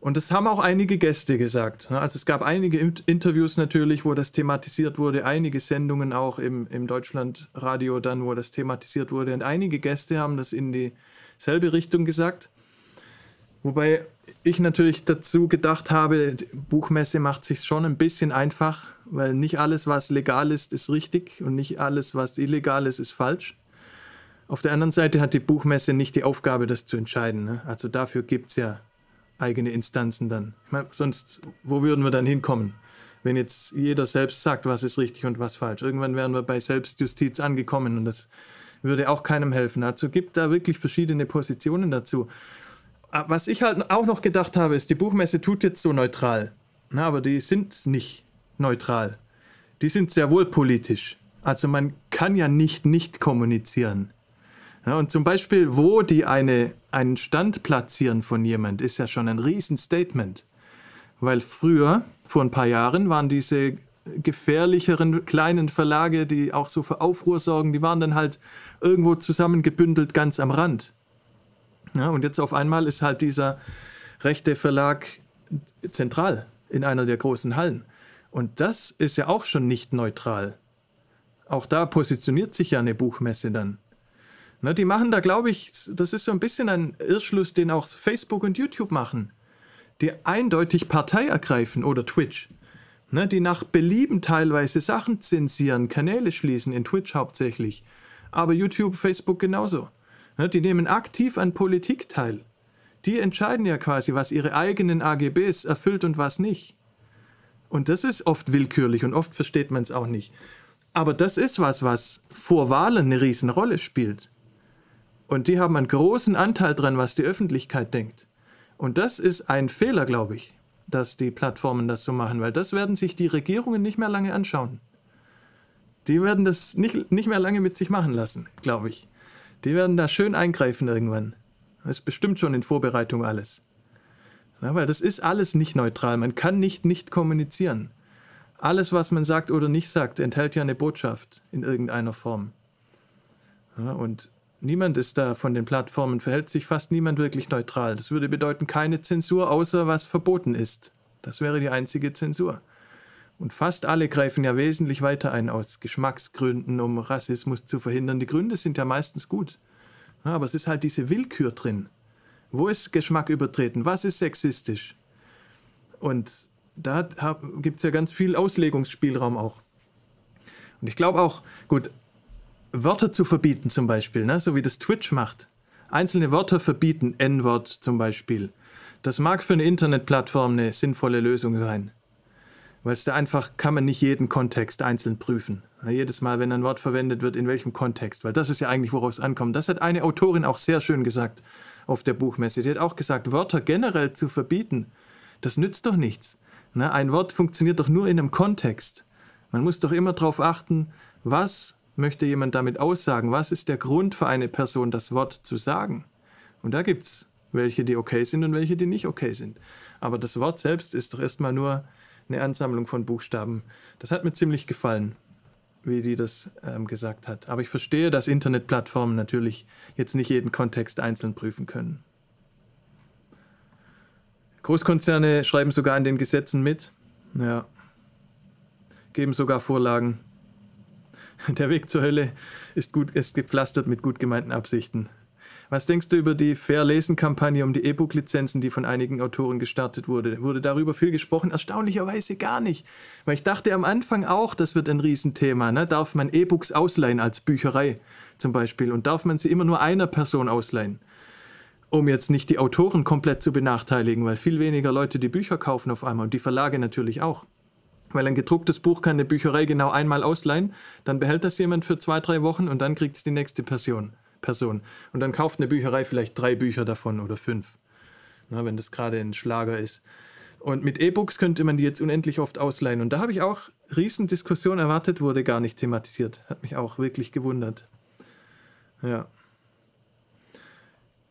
Und das haben auch einige Gäste gesagt. Also es gab einige Interviews natürlich, wo das thematisiert wurde, einige Sendungen auch im, im Deutschlandradio dann, wo das thematisiert wurde. Und einige Gäste haben das in dieselbe Richtung gesagt. Wobei ich natürlich dazu gedacht habe, Buchmesse macht sich schon ein bisschen einfach, weil nicht alles, was legal ist, ist richtig und nicht alles, was illegal ist, ist falsch. Auf der anderen Seite hat die Buchmesse nicht die Aufgabe, das zu entscheiden. Ne? Also dafür gibt es ja eigene Instanzen dann. Ich meine, sonst, wo würden wir dann hinkommen? Wenn jetzt jeder selbst sagt, was ist richtig und was falsch. Irgendwann wären wir bei Selbstjustiz angekommen und das würde auch keinem helfen. Also gibt da wirklich verschiedene Positionen dazu. Ah, was ich halt auch noch gedacht habe, ist, die Buchmesse tut jetzt so neutral. Na, aber die sind nicht neutral. Die sind sehr wohl politisch. Also man kann ja nicht nicht kommunizieren. Ja, und zum Beispiel, wo die eine, einen Stand platzieren von jemand, ist ja schon ein Riesenstatement. Weil früher, vor ein paar Jahren, waren diese gefährlicheren kleinen Verlage, die auch so für Aufruhr sorgen, die waren dann halt irgendwo zusammengebündelt ganz am Rand. Ja, und jetzt auf einmal ist halt dieser rechte Verlag zentral in einer der großen Hallen. Und das ist ja auch schon nicht neutral. Auch da positioniert sich ja eine Buchmesse dann. Ne, die machen da, glaube ich, das ist so ein bisschen ein Irrschluss, den auch Facebook und YouTube machen. Die eindeutig Partei ergreifen oder Twitch. Ne, die nach Belieben teilweise Sachen zensieren, Kanäle schließen, in Twitch hauptsächlich. Aber YouTube, Facebook genauso. Ne, die nehmen aktiv an Politik teil. Die entscheiden ja quasi, was ihre eigenen AGBs erfüllt und was nicht. Und das ist oft willkürlich und oft versteht man es auch nicht. Aber das ist was, was vor Wahlen eine Riesenrolle spielt. Und die haben einen großen Anteil dran, was die Öffentlichkeit denkt. Und das ist ein Fehler, glaube ich, dass die Plattformen das so machen, weil das werden sich die Regierungen nicht mehr lange anschauen. Die werden das nicht, nicht mehr lange mit sich machen lassen, glaube ich. Die werden da schön eingreifen irgendwann. Das ist bestimmt schon in Vorbereitung alles. Ja, weil das ist alles nicht neutral. Man kann nicht nicht kommunizieren. Alles, was man sagt oder nicht sagt, enthält ja eine Botschaft in irgendeiner Form. Ja, und niemand ist da von den Plattformen, verhält sich fast niemand wirklich neutral. Das würde bedeuten keine Zensur, außer was verboten ist. Das wäre die einzige Zensur. Und fast alle greifen ja wesentlich weiter ein aus Geschmacksgründen, um Rassismus zu verhindern. Die Gründe sind ja meistens gut. Aber es ist halt diese Willkür drin. Wo ist Geschmack übertreten? Was ist sexistisch? Und da gibt es ja ganz viel Auslegungsspielraum auch. Und ich glaube auch, gut, Wörter zu verbieten zum Beispiel, ne, so wie das Twitch macht. Einzelne Wörter verbieten, N-Wort zum Beispiel. Das mag für eine Internetplattform eine sinnvolle Lösung sein. Weil es da einfach kann man nicht jeden Kontext einzeln prüfen. Jedes Mal, wenn ein Wort verwendet wird, in welchem Kontext. Weil das ist ja eigentlich, woraus es ankommt. Das hat eine Autorin auch sehr schön gesagt auf der Buchmesse. Die hat auch gesagt, Wörter generell zu verbieten, das nützt doch nichts. Ein Wort funktioniert doch nur in einem Kontext. Man muss doch immer darauf achten, was möchte jemand damit aussagen? Was ist der Grund für eine Person, das Wort zu sagen? Und da gibt es welche, die okay sind und welche, die nicht okay sind. Aber das Wort selbst ist doch erstmal nur eine Ansammlung von Buchstaben. Das hat mir ziemlich gefallen, wie die das ähm, gesagt hat. Aber ich verstehe, dass Internetplattformen natürlich jetzt nicht jeden Kontext einzeln prüfen können. Großkonzerne schreiben sogar in den Gesetzen mit. Ja. Geben sogar Vorlagen. Der Weg zur Hölle ist, gut, ist gepflastert mit gut gemeinten Absichten. Was denkst du über die Fair-Lesen-Kampagne um die E-Book-Lizenzen, die von einigen Autoren gestartet wurde? Wurde darüber viel gesprochen? Erstaunlicherweise gar nicht. Weil ich dachte am Anfang auch, das wird ein Riesenthema. Ne? Darf man E-Books ausleihen als Bücherei zum Beispiel? Und darf man sie immer nur einer Person ausleihen? um jetzt nicht die Autoren komplett zu benachteiligen, weil viel weniger Leute die Bücher kaufen auf einmal und die Verlage natürlich auch. Weil ein gedrucktes Buch kann eine Bücherei genau einmal ausleihen, dann behält das jemand für zwei, drei Wochen und dann kriegt es die nächste Person. Person. Und dann kauft eine Bücherei vielleicht drei Bücher davon oder fünf, na, wenn das gerade ein Schlager ist. Und mit E-Books könnte man die jetzt unendlich oft ausleihen. Und da habe ich auch Riesendiskussion erwartet, wurde gar nicht thematisiert. Hat mich auch wirklich gewundert. Ja.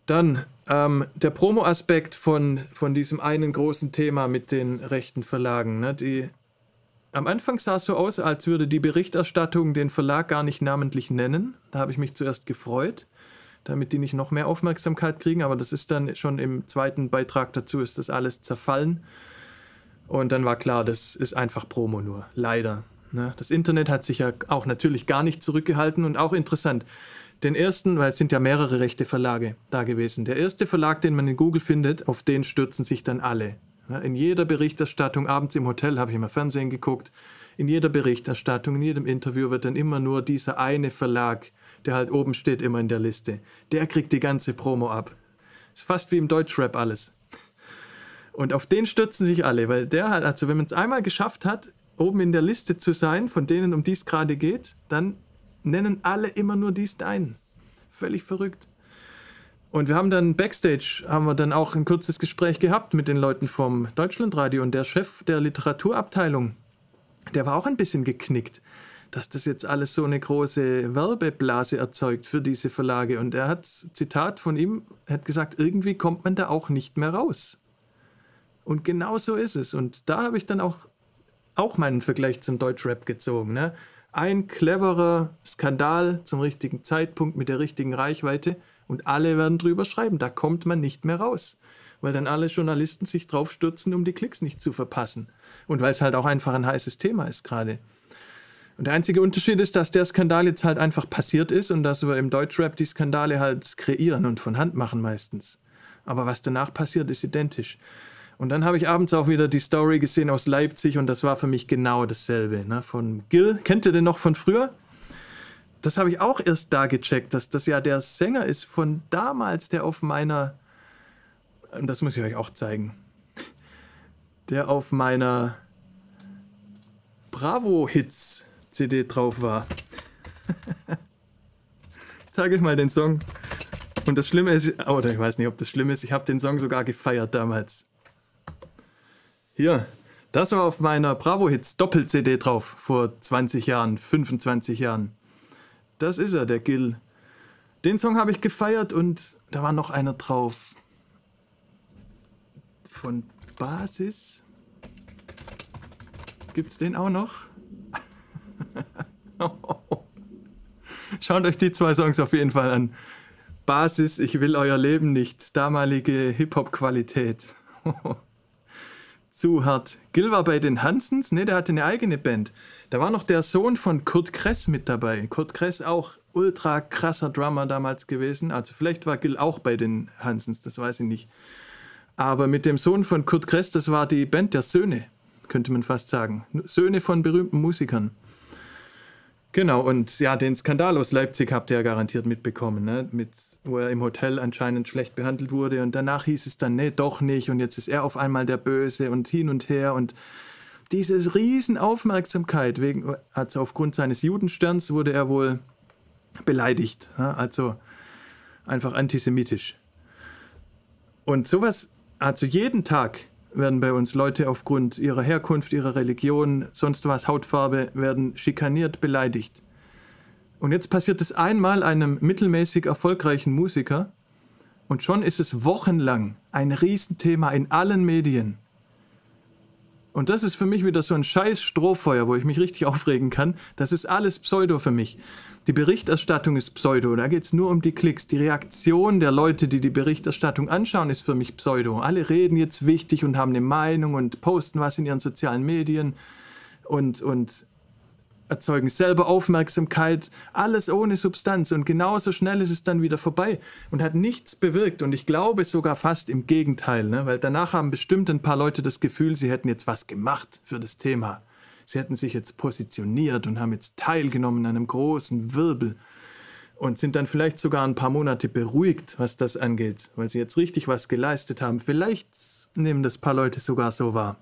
Dann ähm, der Promo-Aspekt von, von diesem einen großen Thema mit den rechten Verlagen. Ne? Die, am Anfang sah es so aus, als würde die Berichterstattung den Verlag gar nicht namentlich nennen. Da habe ich mich zuerst gefreut, damit die nicht noch mehr Aufmerksamkeit kriegen. Aber das ist dann schon im zweiten Beitrag dazu, ist das alles zerfallen. Und dann war klar, das ist einfach Promo nur. Leider. Ne? Das Internet hat sich ja auch natürlich gar nicht zurückgehalten und auch interessant. Den ersten, weil es sind ja mehrere rechte Verlage da gewesen. Der erste Verlag, den man in Google findet, auf den stürzen sich dann alle. In jeder Berichterstattung, abends im Hotel habe ich immer Fernsehen geguckt, in jeder Berichterstattung, in jedem Interview wird dann immer nur dieser eine Verlag, der halt oben steht, immer in der Liste. Der kriegt die ganze Promo ab. Ist fast wie im Deutschrap alles. Und auf den stürzen sich alle, weil der halt, also wenn man es einmal geschafft hat, oben in der Liste zu sein, von denen, um die es gerade geht, dann nennen alle immer nur diesen einen. Völlig verrückt. Und wir haben dann backstage, haben wir dann auch ein kurzes Gespräch gehabt mit den Leuten vom Deutschlandradio und der Chef der Literaturabteilung, der war auch ein bisschen geknickt, dass das jetzt alles so eine große Werbeblase erzeugt für diese Verlage. Und er hat, Zitat von ihm, hat gesagt, irgendwie kommt man da auch nicht mehr raus. Und genau so ist es. Und da habe ich dann auch, auch meinen Vergleich zum Deutschrap gezogen. Ne? ein cleverer Skandal zum richtigen Zeitpunkt mit der richtigen Reichweite und alle werden drüber schreiben. Da kommt man nicht mehr raus, weil dann alle Journalisten sich drauf stürzen, um die Klicks nicht zu verpassen. Und weil es halt auch einfach ein heißes Thema ist gerade. Und der einzige Unterschied ist, dass der Skandal jetzt halt einfach passiert ist und dass wir im Deutschrap die Skandale halt kreieren und von Hand machen meistens. Aber was danach passiert, ist identisch. Und dann habe ich abends auch wieder die Story gesehen aus Leipzig und das war für mich genau dasselbe. Ne? Von Gil, kennt ihr den noch von früher? Das habe ich auch erst da gecheckt, dass das ja der Sänger ist von damals, der auf meiner, und das muss ich euch auch zeigen, der auf meiner Bravo-Hits-CD drauf war. ich zeige euch mal den Song. Und das Schlimme ist, oder ich weiß nicht, ob das schlimm ist, ich habe den Song sogar gefeiert damals. Hier, das war auf meiner Bravo Hits Doppel-CD drauf, vor 20 Jahren, 25 Jahren. Das ist er, der Gil. Den Song habe ich gefeiert und da war noch einer drauf. Von Basis. Gibt's den auch noch? Schaut euch die zwei Songs auf jeden Fall an. Basis, ich will euer Leben nicht. Damalige Hip-Hop-Qualität. Zu hart. Gil war bei den Hansens, ne, der hatte eine eigene Band. Da war noch der Sohn von Kurt Kress mit dabei. Kurt Kress auch ultra krasser Drummer damals gewesen. Also vielleicht war Gil auch bei den Hansens, das weiß ich nicht. Aber mit dem Sohn von Kurt Kress, das war die Band der Söhne, könnte man fast sagen. Söhne von berühmten Musikern. Genau, und ja, den Skandal aus Leipzig habt ihr ja garantiert mitbekommen, ne? Mit, wo er im Hotel anscheinend schlecht behandelt wurde und danach hieß es dann, nee, doch nicht und jetzt ist er auf einmal der Böse und hin und her und diese riesen Aufmerksamkeit wegen, also aufgrund seines Judensterns wurde er wohl beleidigt, ja? also einfach antisemitisch. Und sowas, also jeden Tag werden bei uns Leute aufgrund ihrer Herkunft, ihrer Religion, sonst was, Hautfarbe, werden schikaniert, beleidigt. Und jetzt passiert es einmal einem mittelmäßig erfolgreichen Musiker und schon ist es wochenlang ein Riesenthema in allen Medien. Und das ist für mich wieder so ein scheiß Strohfeuer, wo ich mich richtig aufregen kann. Das ist alles Pseudo für mich. Die Berichterstattung ist Pseudo. Da geht es nur um die Klicks. Die Reaktion der Leute, die die Berichterstattung anschauen, ist für mich Pseudo. Alle reden jetzt wichtig und haben eine Meinung und posten was in ihren sozialen Medien und, und erzeugen selber Aufmerksamkeit. Alles ohne Substanz. Und genauso schnell ist es dann wieder vorbei und hat nichts bewirkt. Und ich glaube sogar fast im Gegenteil, ne? weil danach haben bestimmt ein paar Leute das Gefühl, sie hätten jetzt was gemacht für das Thema. Sie hätten sich jetzt positioniert und haben jetzt teilgenommen an einem großen Wirbel und sind dann vielleicht sogar ein paar Monate beruhigt, was das angeht, weil sie jetzt richtig was geleistet haben. Vielleicht nehmen das paar Leute sogar so wahr.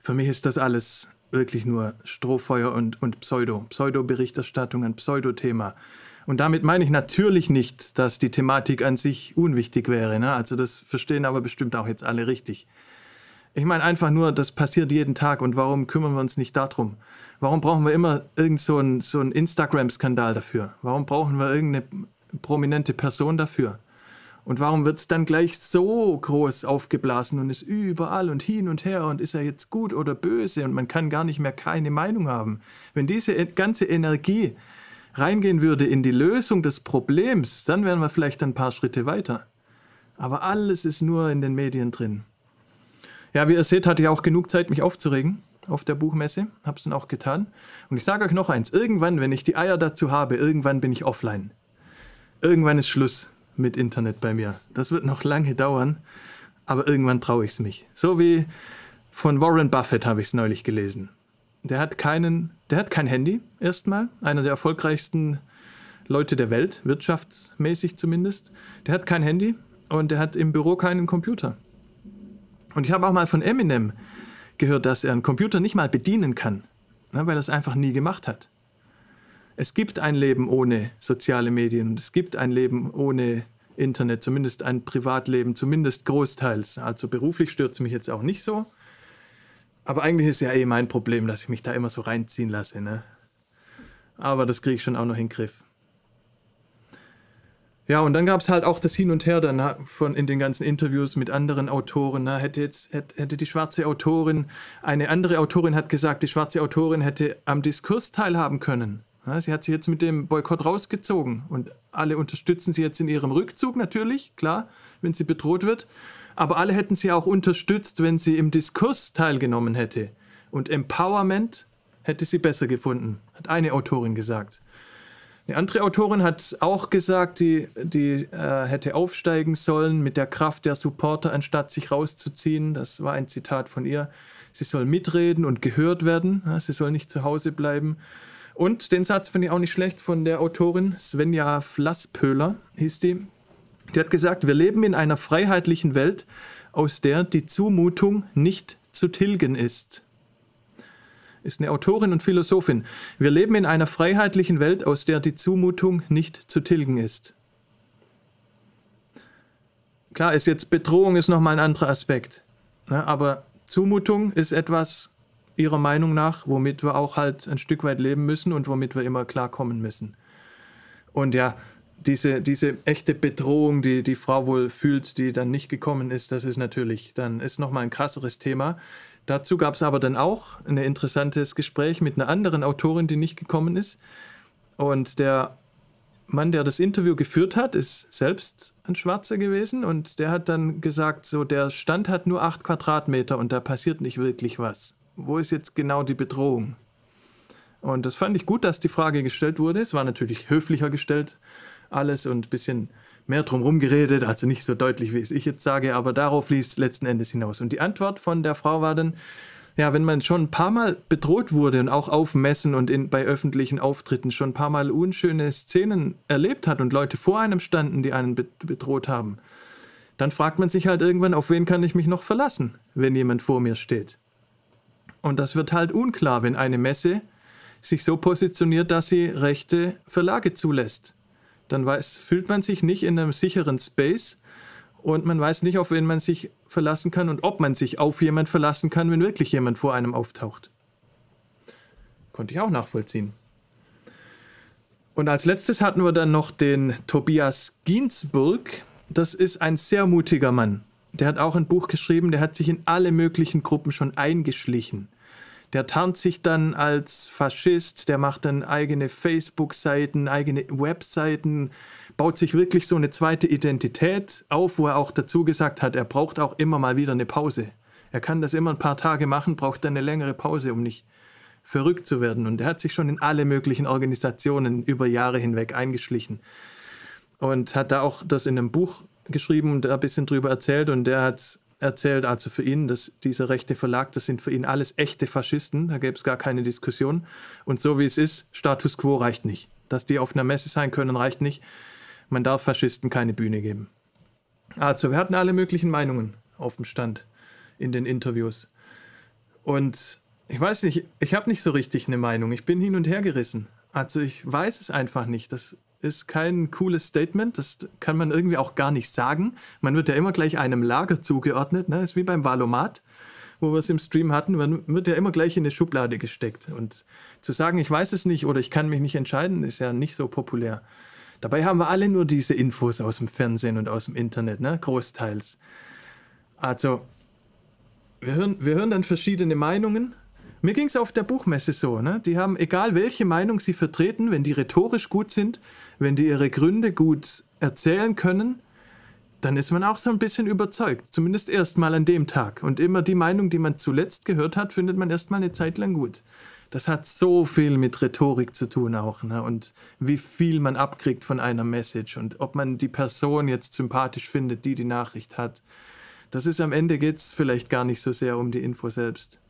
Für mich ist das alles wirklich nur Strohfeuer und, und Pseudo, Pseudo-Berichterstattung, ein Pseudo-Thema. Und damit meine ich natürlich nicht, dass die Thematik an sich unwichtig wäre. Ne? Also das verstehen aber bestimmt auch jetzt alle richtig. Ich meine einfach nur, das passiert jeden Tag und warum kümmern wir uns nicht darum? Warum brauchen wir immer irgend so einen Instagram-Skandal dafür? Warum brauchen wir irgendeine prominente Person dafür? Und warum wird es dann gleich so groß aufgeblasen und ist überall und hin und her und ist er jetzt gut oder böse und man kann gar nicht mehr keine Meinung haben? Wenn diese e-, ganze Energie reingehen würde in die Lösung des Problems, dann wären wir vielleicht ein paar Schritte weiter. Aber alles ist nur in den Medien drin. Ja, wie ihr seht, hatte ich auch genug Zeit, mich aufzuregen auf der Buchmesse. Hab's dann auch getan. Und ich sage euch noch eins: Irgendwann, wenn ich die Eier dazu habe, irgendwann bin ich offline. Irgendwann ist Schluss mit Internet bei mir. Das wird noch lange dauern, aber irgendwann traue ich es mich. So wie von Warren Buffett habe ich es neulich gelesen. Der hat keinen, der hat kein Handy erstmal, einer der erfolgreichsten Leute der Welt, wirtschaftsmäßig zumindest. Der hat kein Handy und der hat im Büro keinen Computer. Und ich habe auch mal von Eminem gehört, dass er einen Computer nicht mal bedienen kann, ne, weil er es einfach nie gemacht hat. Es gibt ein Leben ohne soziale Medien und es gibt ein Leben ohne Internet, zumindest ein Privatleben, zumindest großteils. Also beruflich stört es mich jetzt auch nicht so. Aber eigentlich ist ja eh mein Problem, dass ich mich da immer so reinziehen lasse. Ne? Aber das kriege ich schon auch noch in den Griff. Ja, und dann gab es halt auch das Hin und Her dann von in den ganzen Interviews mit anderen Autoren. Na, hätte jetzt hätte, hätte die schwarze Autorin, eine andere Autorin hat gesagt, die schwarze Autorin hätte am Diskurs teilhaben können. Sie hat sich jetzt mit dem Boykott rausgezogen und alle unterstützen sie jetzt in ihrem Rückzug natürlich, klar, wenn sie bedroht wird. Aber alle hätten sie auch unterstützt, wenn sie im Diskurs teilgenommen hätte. Und Empowerment hätte sie besser gefunden, hat eine Autorin gesagt. Eine andere Autorin hat auch gesagt, die, die äh, hätte aufsteigen sollen mit der Kraft der Supporter, anstatt sich rauszuziehen. Das war ein Zitat von ihr. Sie soll mitreden und gehört werden. Sie soll nicht zu Hause bleiben. Und den Satz finde ich auch nicht schlecht von der Autorin Svenja Flasspöhler, hieß die. Die hat gesagt, wir leben in einer freiheitlichen Welt, aus der die Zumutung nicht zu tilgen ist ist eine Autorin und Philosophin. Wir leben in einer freiheitlichen Welt, aus der die Zumutung nicht zu tilgen ist. Klar, ist jetzt Bedrohung ist nochmal ein anderer Aspekt. Ne? Aber Zumutung ist etwas, ihrer Meinung nach, womit wir auch halt ein Stück weit leben müssen und womit wir immer klarkommen müssen. Und ja, diese, diese echte Bedrohung, die die Frau wohl fühlt, die dann nicht gekommen ist, das ist natürlich, dann ist nochmal ein krasseres Thema. Dazu gab es aber dann auch ein interessantes Gespräch mit einer anderen Autorin, die nicht gekommen ist. Und der Mann, der das Interview geführt hat, ist selbst ein Schwarzer gewesen und der hat dann gesagt, so der Stand hat nur acht Quadratmeter und da passiert nicht wirklich was. Wo ist jetzt genau die Bedrohung? Und das fand ich gut, dass die Frage gestellt wurde. Es war natürlich höflicher gestellt, alles und ein bisschen mehr drumherum geredet, also nicht so deutlich, wie es ich jetzt sage, aber darauf lief es letzten Endes hinaus. Und die Antwort von der Frau war dann, ja, wenn man schon ein paar Mal bedroht wurde und auch auf Messen und in, bei öffentlichen Auftritten schon ein paar Mal unschöne Szenen erlebt hat und Leute vor einem standen, die einen bedroht haben, dann fragt man sich halt irgendwann, auf wen kann ich mich noch verlassen, wenn jemand vor mir steht. Und das wird halt unklar, wenn eine Messe sich so positioniert, dass sie rechte Verlage zulässt. Dann weiß, fühlt man sich nicht in einem sicheren Space und man weiß nicht, auf wen man sich verlassen kann und ob man sich auf jemand verlassen kann, wenn wirklich jemand vor einem auftaucht. Konnte ich auch nachvollziehen. Und als letztes hatten wir dann noch den Tobias Ginsburg. Das ist ein sehr mutiger Mann. Der hat auch ein Buch geschrieben, der hat sich in alle möglichen Gruppen schon eingeschlichen. Der tarnt sich dann als Faschist, der macht dann eigene Facebook-Seiten, eigene Webseiten, baut sich wirklich so eine zweite Identität auf, wo er auch dazu gesagt hat, er braucht auch immer mal wieder eine Pause. Er kann das immer ein paar Tage machen, braucht dann eine längere Pause, um nicht verrückt zu werden. Und er hat sich schon in alle möglichen Organisationen über Jahre hinweg eingeschlichen. Und hat da auch das in einem Buch geschrieben und da ein bisschen drüber erzählt. Und der hat erzählt, also für ihn, dass dieser rechte Verlag, das sind für ihn alles echte Faschisten, da gäbe es gar keine Diskussion. Und so wie es ist, Status quo reicht nicht. Dass die auf einer Messe sein können, reicht nicht man darf Faschisten keine Bühne geben. Also, wir hatten alle möglichen Meinungen auf dem Stand in den Interviews. Und ich weiß nicht, ich habe nicht so richtig eine Meinung. Ich bin hin und her gerissen. Also, ich weiß es einfach nicht. Das ist kein cooles Statement. Das kann man irgendwie auch gar nicht sagen. Man wird ja immer gleich einem Lager zugeordnet. Ne? ist wie beim Valomat, wo wir es im Stream hatten. Man wird ja immer gleich in eine Schublade gesteckt. Und zu sagen, ich weiß es nicht oder ich kann mich nicht entscheiden, ist ja nicht so populär. Dabei haben wir alle nur diese Infos aus dem Fernsehen und aus dem Internet, ne? großteils. Also, wir hören, wir hören dann verschiedene Meinungen. Mir ging es auf der Buchmesse so, ne? die haben, egal welche Meinung sie vertreten, wenn die rhetorisch gut sind, wenn die ihre Gründe gut erzählen können, dann ist man auch so ein bisschen überzeugt, zumindest erstmal an dem Tag. Und immer die Meinung, die man zuletzt gehört hat, findet man erstmal eine Zeit lang gut das hat so viel mit Rhetorik zu tun auch. Ne? Und wie viel man abkriegt von einer Message und ob man die Person jetzt sympathisch findet, die die Nachricht hat. Das ist am Ende geht es vielleicht gar nicht so sehr um die Info selbst.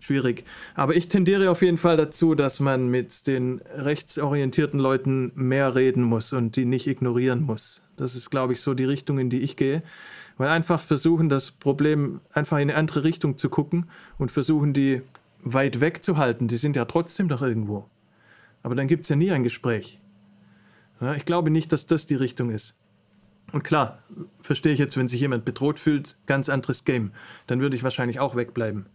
Schwierig. Aber ich tendiere auf jeden Fall dazu, dass man mit den rechtsorientierten Leuten mehr reden muss und die nicht ignorieren muss. Das ist, glaube ich, so die Richtung, in die ich gehe. Weil einfach versuchen, das Problem einfach in eine andere Richtung zu gucken und versuchen, die weit weg zu halten. Die sind ja trotzdem doch irgendwo. Aber dann gibt es ja nie ein Gespräch. Ja, ich glaube nicht, dass das die Richtung ist. Und klar, verstehe ich jetzt, wenn sich jemand bedroht fühlt, ganz anderes Game. Dann würde ich wahrscheinlich auch wegbleiben.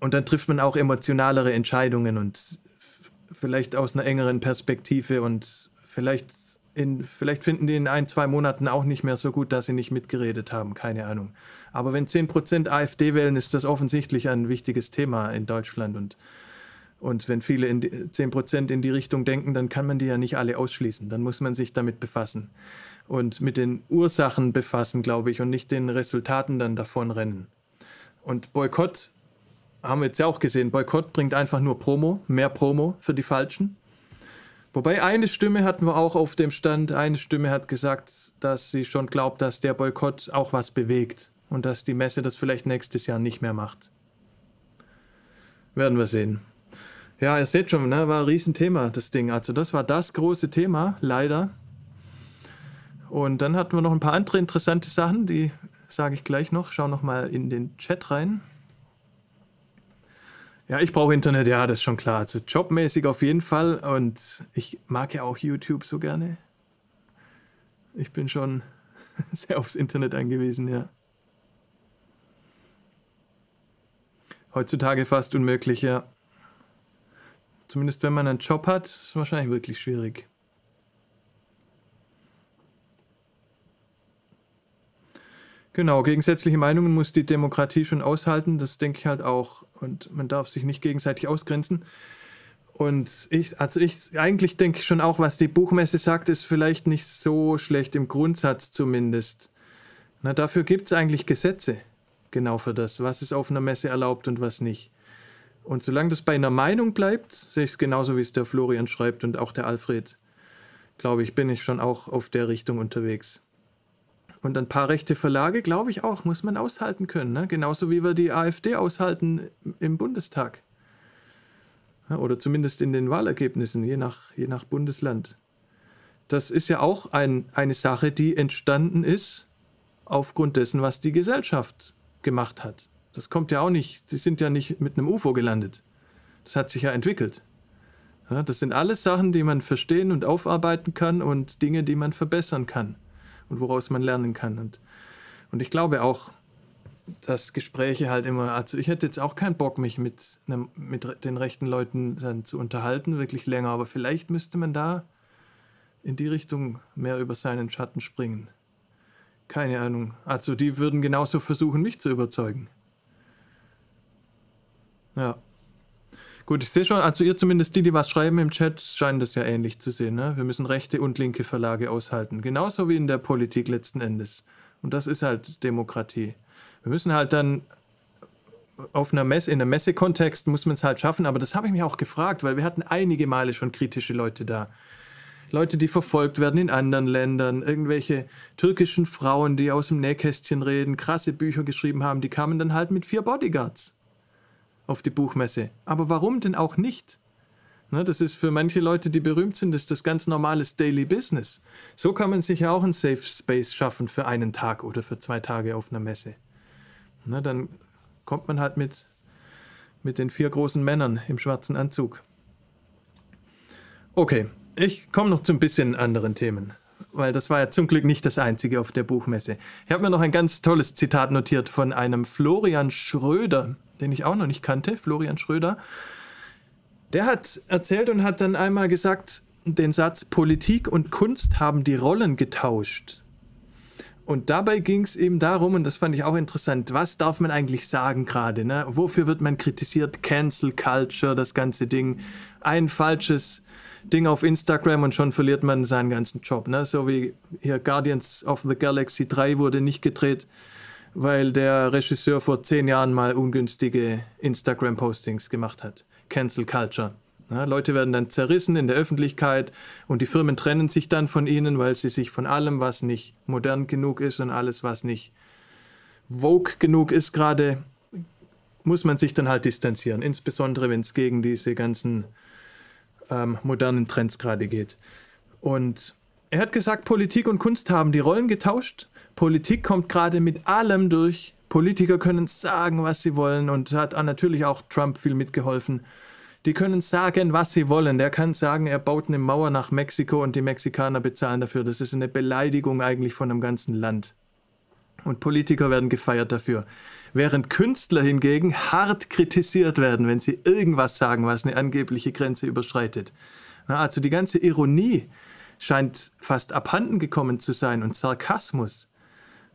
Und dann trifft man auch emotionalere Entscheidungen und vielleicht aus einer engeren Perspektive und vielleicht in, vielleicht finden die in ein, zwei Monaten auch nicht mehr so gut, dass sie nicht mitgeredet haben, keine Ahnung. Aber wenn 10% AfD wählen, ist das offensichtlich ein wichtiges Thema in Deutschland. Und, und wenn viele in die, 10% in die Richtung denken, dann kann man die ja nicht alle ausschließen. Dann muss man sich damit befassen und mit den Ursachen befassen, glaube ich, und nicht den Resultaten dann davonrennen. Und Boykott haben wir jetzt ja auch gesehen. Boykott bringt einfach nur Promo, mehr Promo für die Falschen. Wobei eine Stimme hatten wir auch auf dem Stand, eine Stimme hat gesagt, dass sie schon glaubt, dass der Boykott auch was bewegt und dass die Messe das vielleicht nächstes Jahr nicht mehr macht. Werden wir sehen. Ja, ihr seht schon, ne, war ein Riesenthema, das Ding. Also das war das große Thema, leider. Und dann hatten wir noch ein paar andere interessante Sachen, die sage ich gleich noch. Schau noch mal in den Chat rein. Ja, ich brauche Internet, ja, das ist schon klar. Also jobmäßig auf jeden Fall. Und ich mag ja auch YouTube so gerne. Ich bin schon sehr aufs Internet angewiesen, ja. Heutzutage fast unmöglich, ja. Zumindest wenn man einen Job hat, ist es wahrscheinlich wirklich schwierig. Genau, gegensätzliche Meinungen muss die Demokratie schon aushalten, das denke ich halt auch. Und man darf sich nicht gegenseitig ausgrenzen. Und ich, also ich eigentlich denke schon auch, was die Buchmesse sagt, ist vielleicht nicht so schlecht, im Grundsatz zumindest. Na, dafür gibt es eigentlich Gesetze, genau für das, was ist auf einer Messe erlaubt und was nicht. Und solange das bei einer Meinung bleibt, sehe ich es genauso, wie es der Florian schreibt und auch der Alfred, glaube ich, bin ich schon auch auf der Richtung unterwegs. Und ein paar rechte Verlage, glaube ich auch, muss man aushalten können. Ne? Genauso wie wir die AfD aushalten im Bundestag. Oder zumindest in den Wahlergebnissen, je nach, je nach Bundesland. Das ist ja auch ein, eine Sache, die entstanden ist aufgrund dessen, was die Gesellschaft gemacht hat. Das kommt ja auch nicht, sie sind ja nicht mit einem UFO gelandet. Das hat sich ja entwickelt. Das sind alles Sachen, die man verstehen und aufarbeiten kann und Dinge, die man verbessern kann und woraus man lernen kann. Und, und ich glaube auch, dass Gespräche halt immer, also ich hätte jetzt auch keinen Bock, mich mit, einem, mit den rechten Leuten dann zu unterhalten, wirklich länger, aber vielleicht müsste man da in die Richtung mehr über seinen Schatten springen. Keine Ahnung. Also die würden genauso versuchen, mich zu überzeugen. Ja. Gut, ich sehe schon, also ihr zumindest die, die was schreiben im Chat, scheinen das ja ähnlich zu sehen. Ne? Wir müssen rechte und linke Verlage aushalten. Genauso wie in der Politik letzten Endes. Und das ist halt Demokratie. Wir müssen halt dann auf einer Messe, in einem Messekontext muss man es halt schaffen, aber das habe ich mich auch gefragt, weil wir hatten einige Male schon kritische Leute da. Leute, die verfolgt werden in anderen Ländern, irgendwelche türkischen Frauen, die aus dem Nähkästchen reden, krasse Bücher geschrieben haben, die kamen dann halt mit vier Bodyguards auf die Buchmesse. Aber warum denn auch nicht? Ne, das ist für manche Leute, die berühmt sind, das, das ganz normales Daily Business. So kann man sich ja auch ein Safe Space schaffen für einen Tag oder für zwei Tage auf einer Messe. Ne, dann kommt man halt mit, mit den vier großen Männern im schwarzen Anzug. Okay, ich komme noch zu ein bisschen anderen Themen, weil das war ja zum Glück nicht das einzige auf der Buchmesse. Ich habe mir noch ein ganz tolles Zitat notiert von einem Florian Schröder, den ich auch noch nicht kannte, Florian Schröder, der hat erzählt und hat dann einmal gesagt, den Satz, Politik und Kunst haben die Rollen getauscht. Und dabei ging es eben darum, und das fand ich auch interessant, was darf man eigentlich sagen gerade? Ne? Wofür wird man kritisiert? Cancel Culture, das ganze Ding. Ein falsches Ding auf Instagram und schon verliert man seinen ganzen Job. Ne? So wie hier Guardians of the Galaxy 3 wurde nicht gedreht, weil der Regisseur vor zehn Jahren mal ungünstige Instagram-Postings gemacht hat. Cancel Culture. Ja, Leute werden dann zerrissen in der Öffentlichkeit und die Firmen trennen sich dann von ihnen, weil sie sich von allem, was nicht modern genug ist und alles, was nicht vogue genug ist, gerade muss man sich dann halt distanzieren, insbesondere wenn es gegen diese ganzen ähm, modernen Trends gerade geht. Und er hat gesagt, Politik und Kunst haben die Rollen getauscht Politik kommt gerade mit allem durch. Politiker können sagen, was sie wollen und hat natürlich auch Trump viel mitgeholfen. Die können sagen, was sie wollen. Der kann sagen, er baut eine Mauer nach Mexiko und die Mexikaner bezahlen dafür. Das ist eine Beleidigung eigentlich von einem ganzen Land. Und Politiker werden gefeiert dafür. Während Künstler hingegen hart kritisiert werden, wenn sie irgendwas sagen, was eine angebliche Grenze überschreitet. also die ganze Ironie scheint fast abhanden gekommen zu sein und Sarkasmus.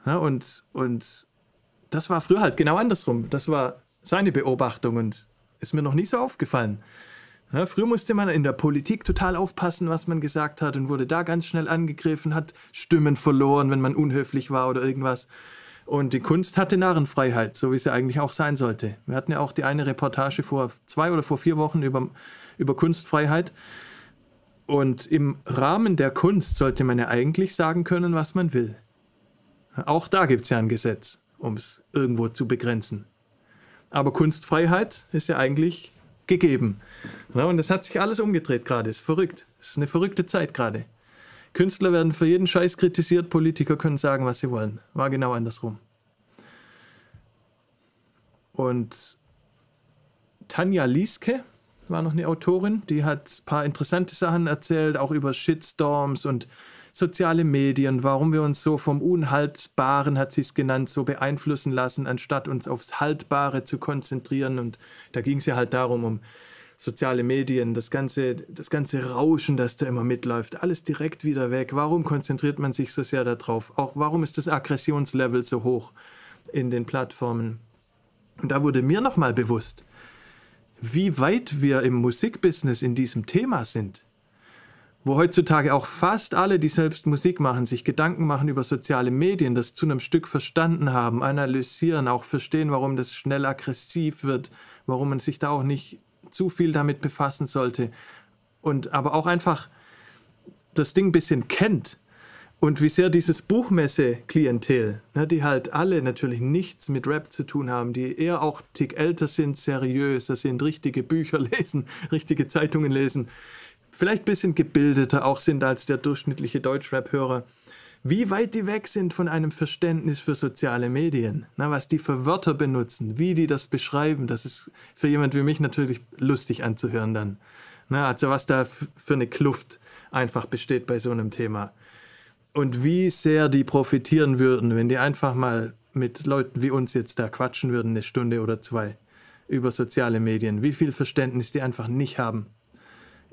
Ja, und, und das war früher halt genau andersrum. Das war seine Beobachtung und ist mir noch nie so aufgefallen. Ja, früher musste man in der Politik total aufpassen, was man gesagt hat und wurde da ganz schnell angegriffen, hat Stimmen verloren, wenn man unhöflich war oder irgendwas. Und die Kunst hatte Narrenfreiheit, so wie sie eigentlich auch sein sollte. Wir hatten ja auch die eine Reportage vor zwei oder vor vier Wochen über, über Kunstfreiheit. Und im Rahmen der Kunst sollte man ja eigentlich sagen können, was man will. Auch da gibt es ja ein Gesetz, um es irgendwo zu begrenzen. Aber Kunstfreiheit ist ja eigentlich gegeben. Ja, und das hat sich alles umgedreht gerade. Ist verrückt. Es ist eine verrückte Zeit gerade. Künstler werden für jeden Scheiß kritisiert, Politiker können sagen, was sie wollen. War genau andersrum. Und Tanja Lieske war noch eine Autorin, die hat ein paar interessante Sachen erzählt, auch über Shitstorms und soziale Medien, warum wir uns so vom Unhaltbaren, hat sie es genannt, so beeinflussen lassen, anstatt uns aufs Haltbare zu konzentrieren. Und da ging es ja halt darum, um soziale Medien, das ganze, das ganze Rauschen, das da immer mitläuft, alles direkt wieder weg. Warum konzentriert man sich so sehr darauf? Auch warum ist das Aggressionslevel so hoch in den Plattformen? Und da wurde mir nochmal bewusst, wie weit wir im Musikbusiness in diesem Thema sind. Wo heutzutage auch fast alle, die selbst Musik machen, sich Gedanken machen über soziale Medien, das zu einem Stück verstanden haben, analysieren, auch verstehen, warum das schnell aggressiv wird, warum man sich da auch nicht zu viel damit befassen sollte. Und aber auch einfach das Ding ein bisschen kennt und wie sehr dieses Buchmesse-Klientel, ne, die halt alle natürlich nichts mit Rap zu tun haben, die eher auch tick älter sind, seriöser sind, richtige Bücher lesen, richtige Zeitungen lesen, vielleicht ein bisschen gebildeter auch sind als der durchschnittliche Deutschrap-Hörer, wie weit die weg sind von einem Verständnis für soziale Medien, na, was die für Wörter benutzen, wie die das beschreiben, das ist für jemand wie mich natürlich lustig anzuhören dann. Na, also was da für eine Kluft einfach besteht bei so einem Thema. Und wie sehr die profitieren würden, wenn die einfach mal mit Leuten wie uns jetzt da quatschen würden, eine Stunde oder zwei über soziale Medien. Wie viel Verständnis die einfach nicht haben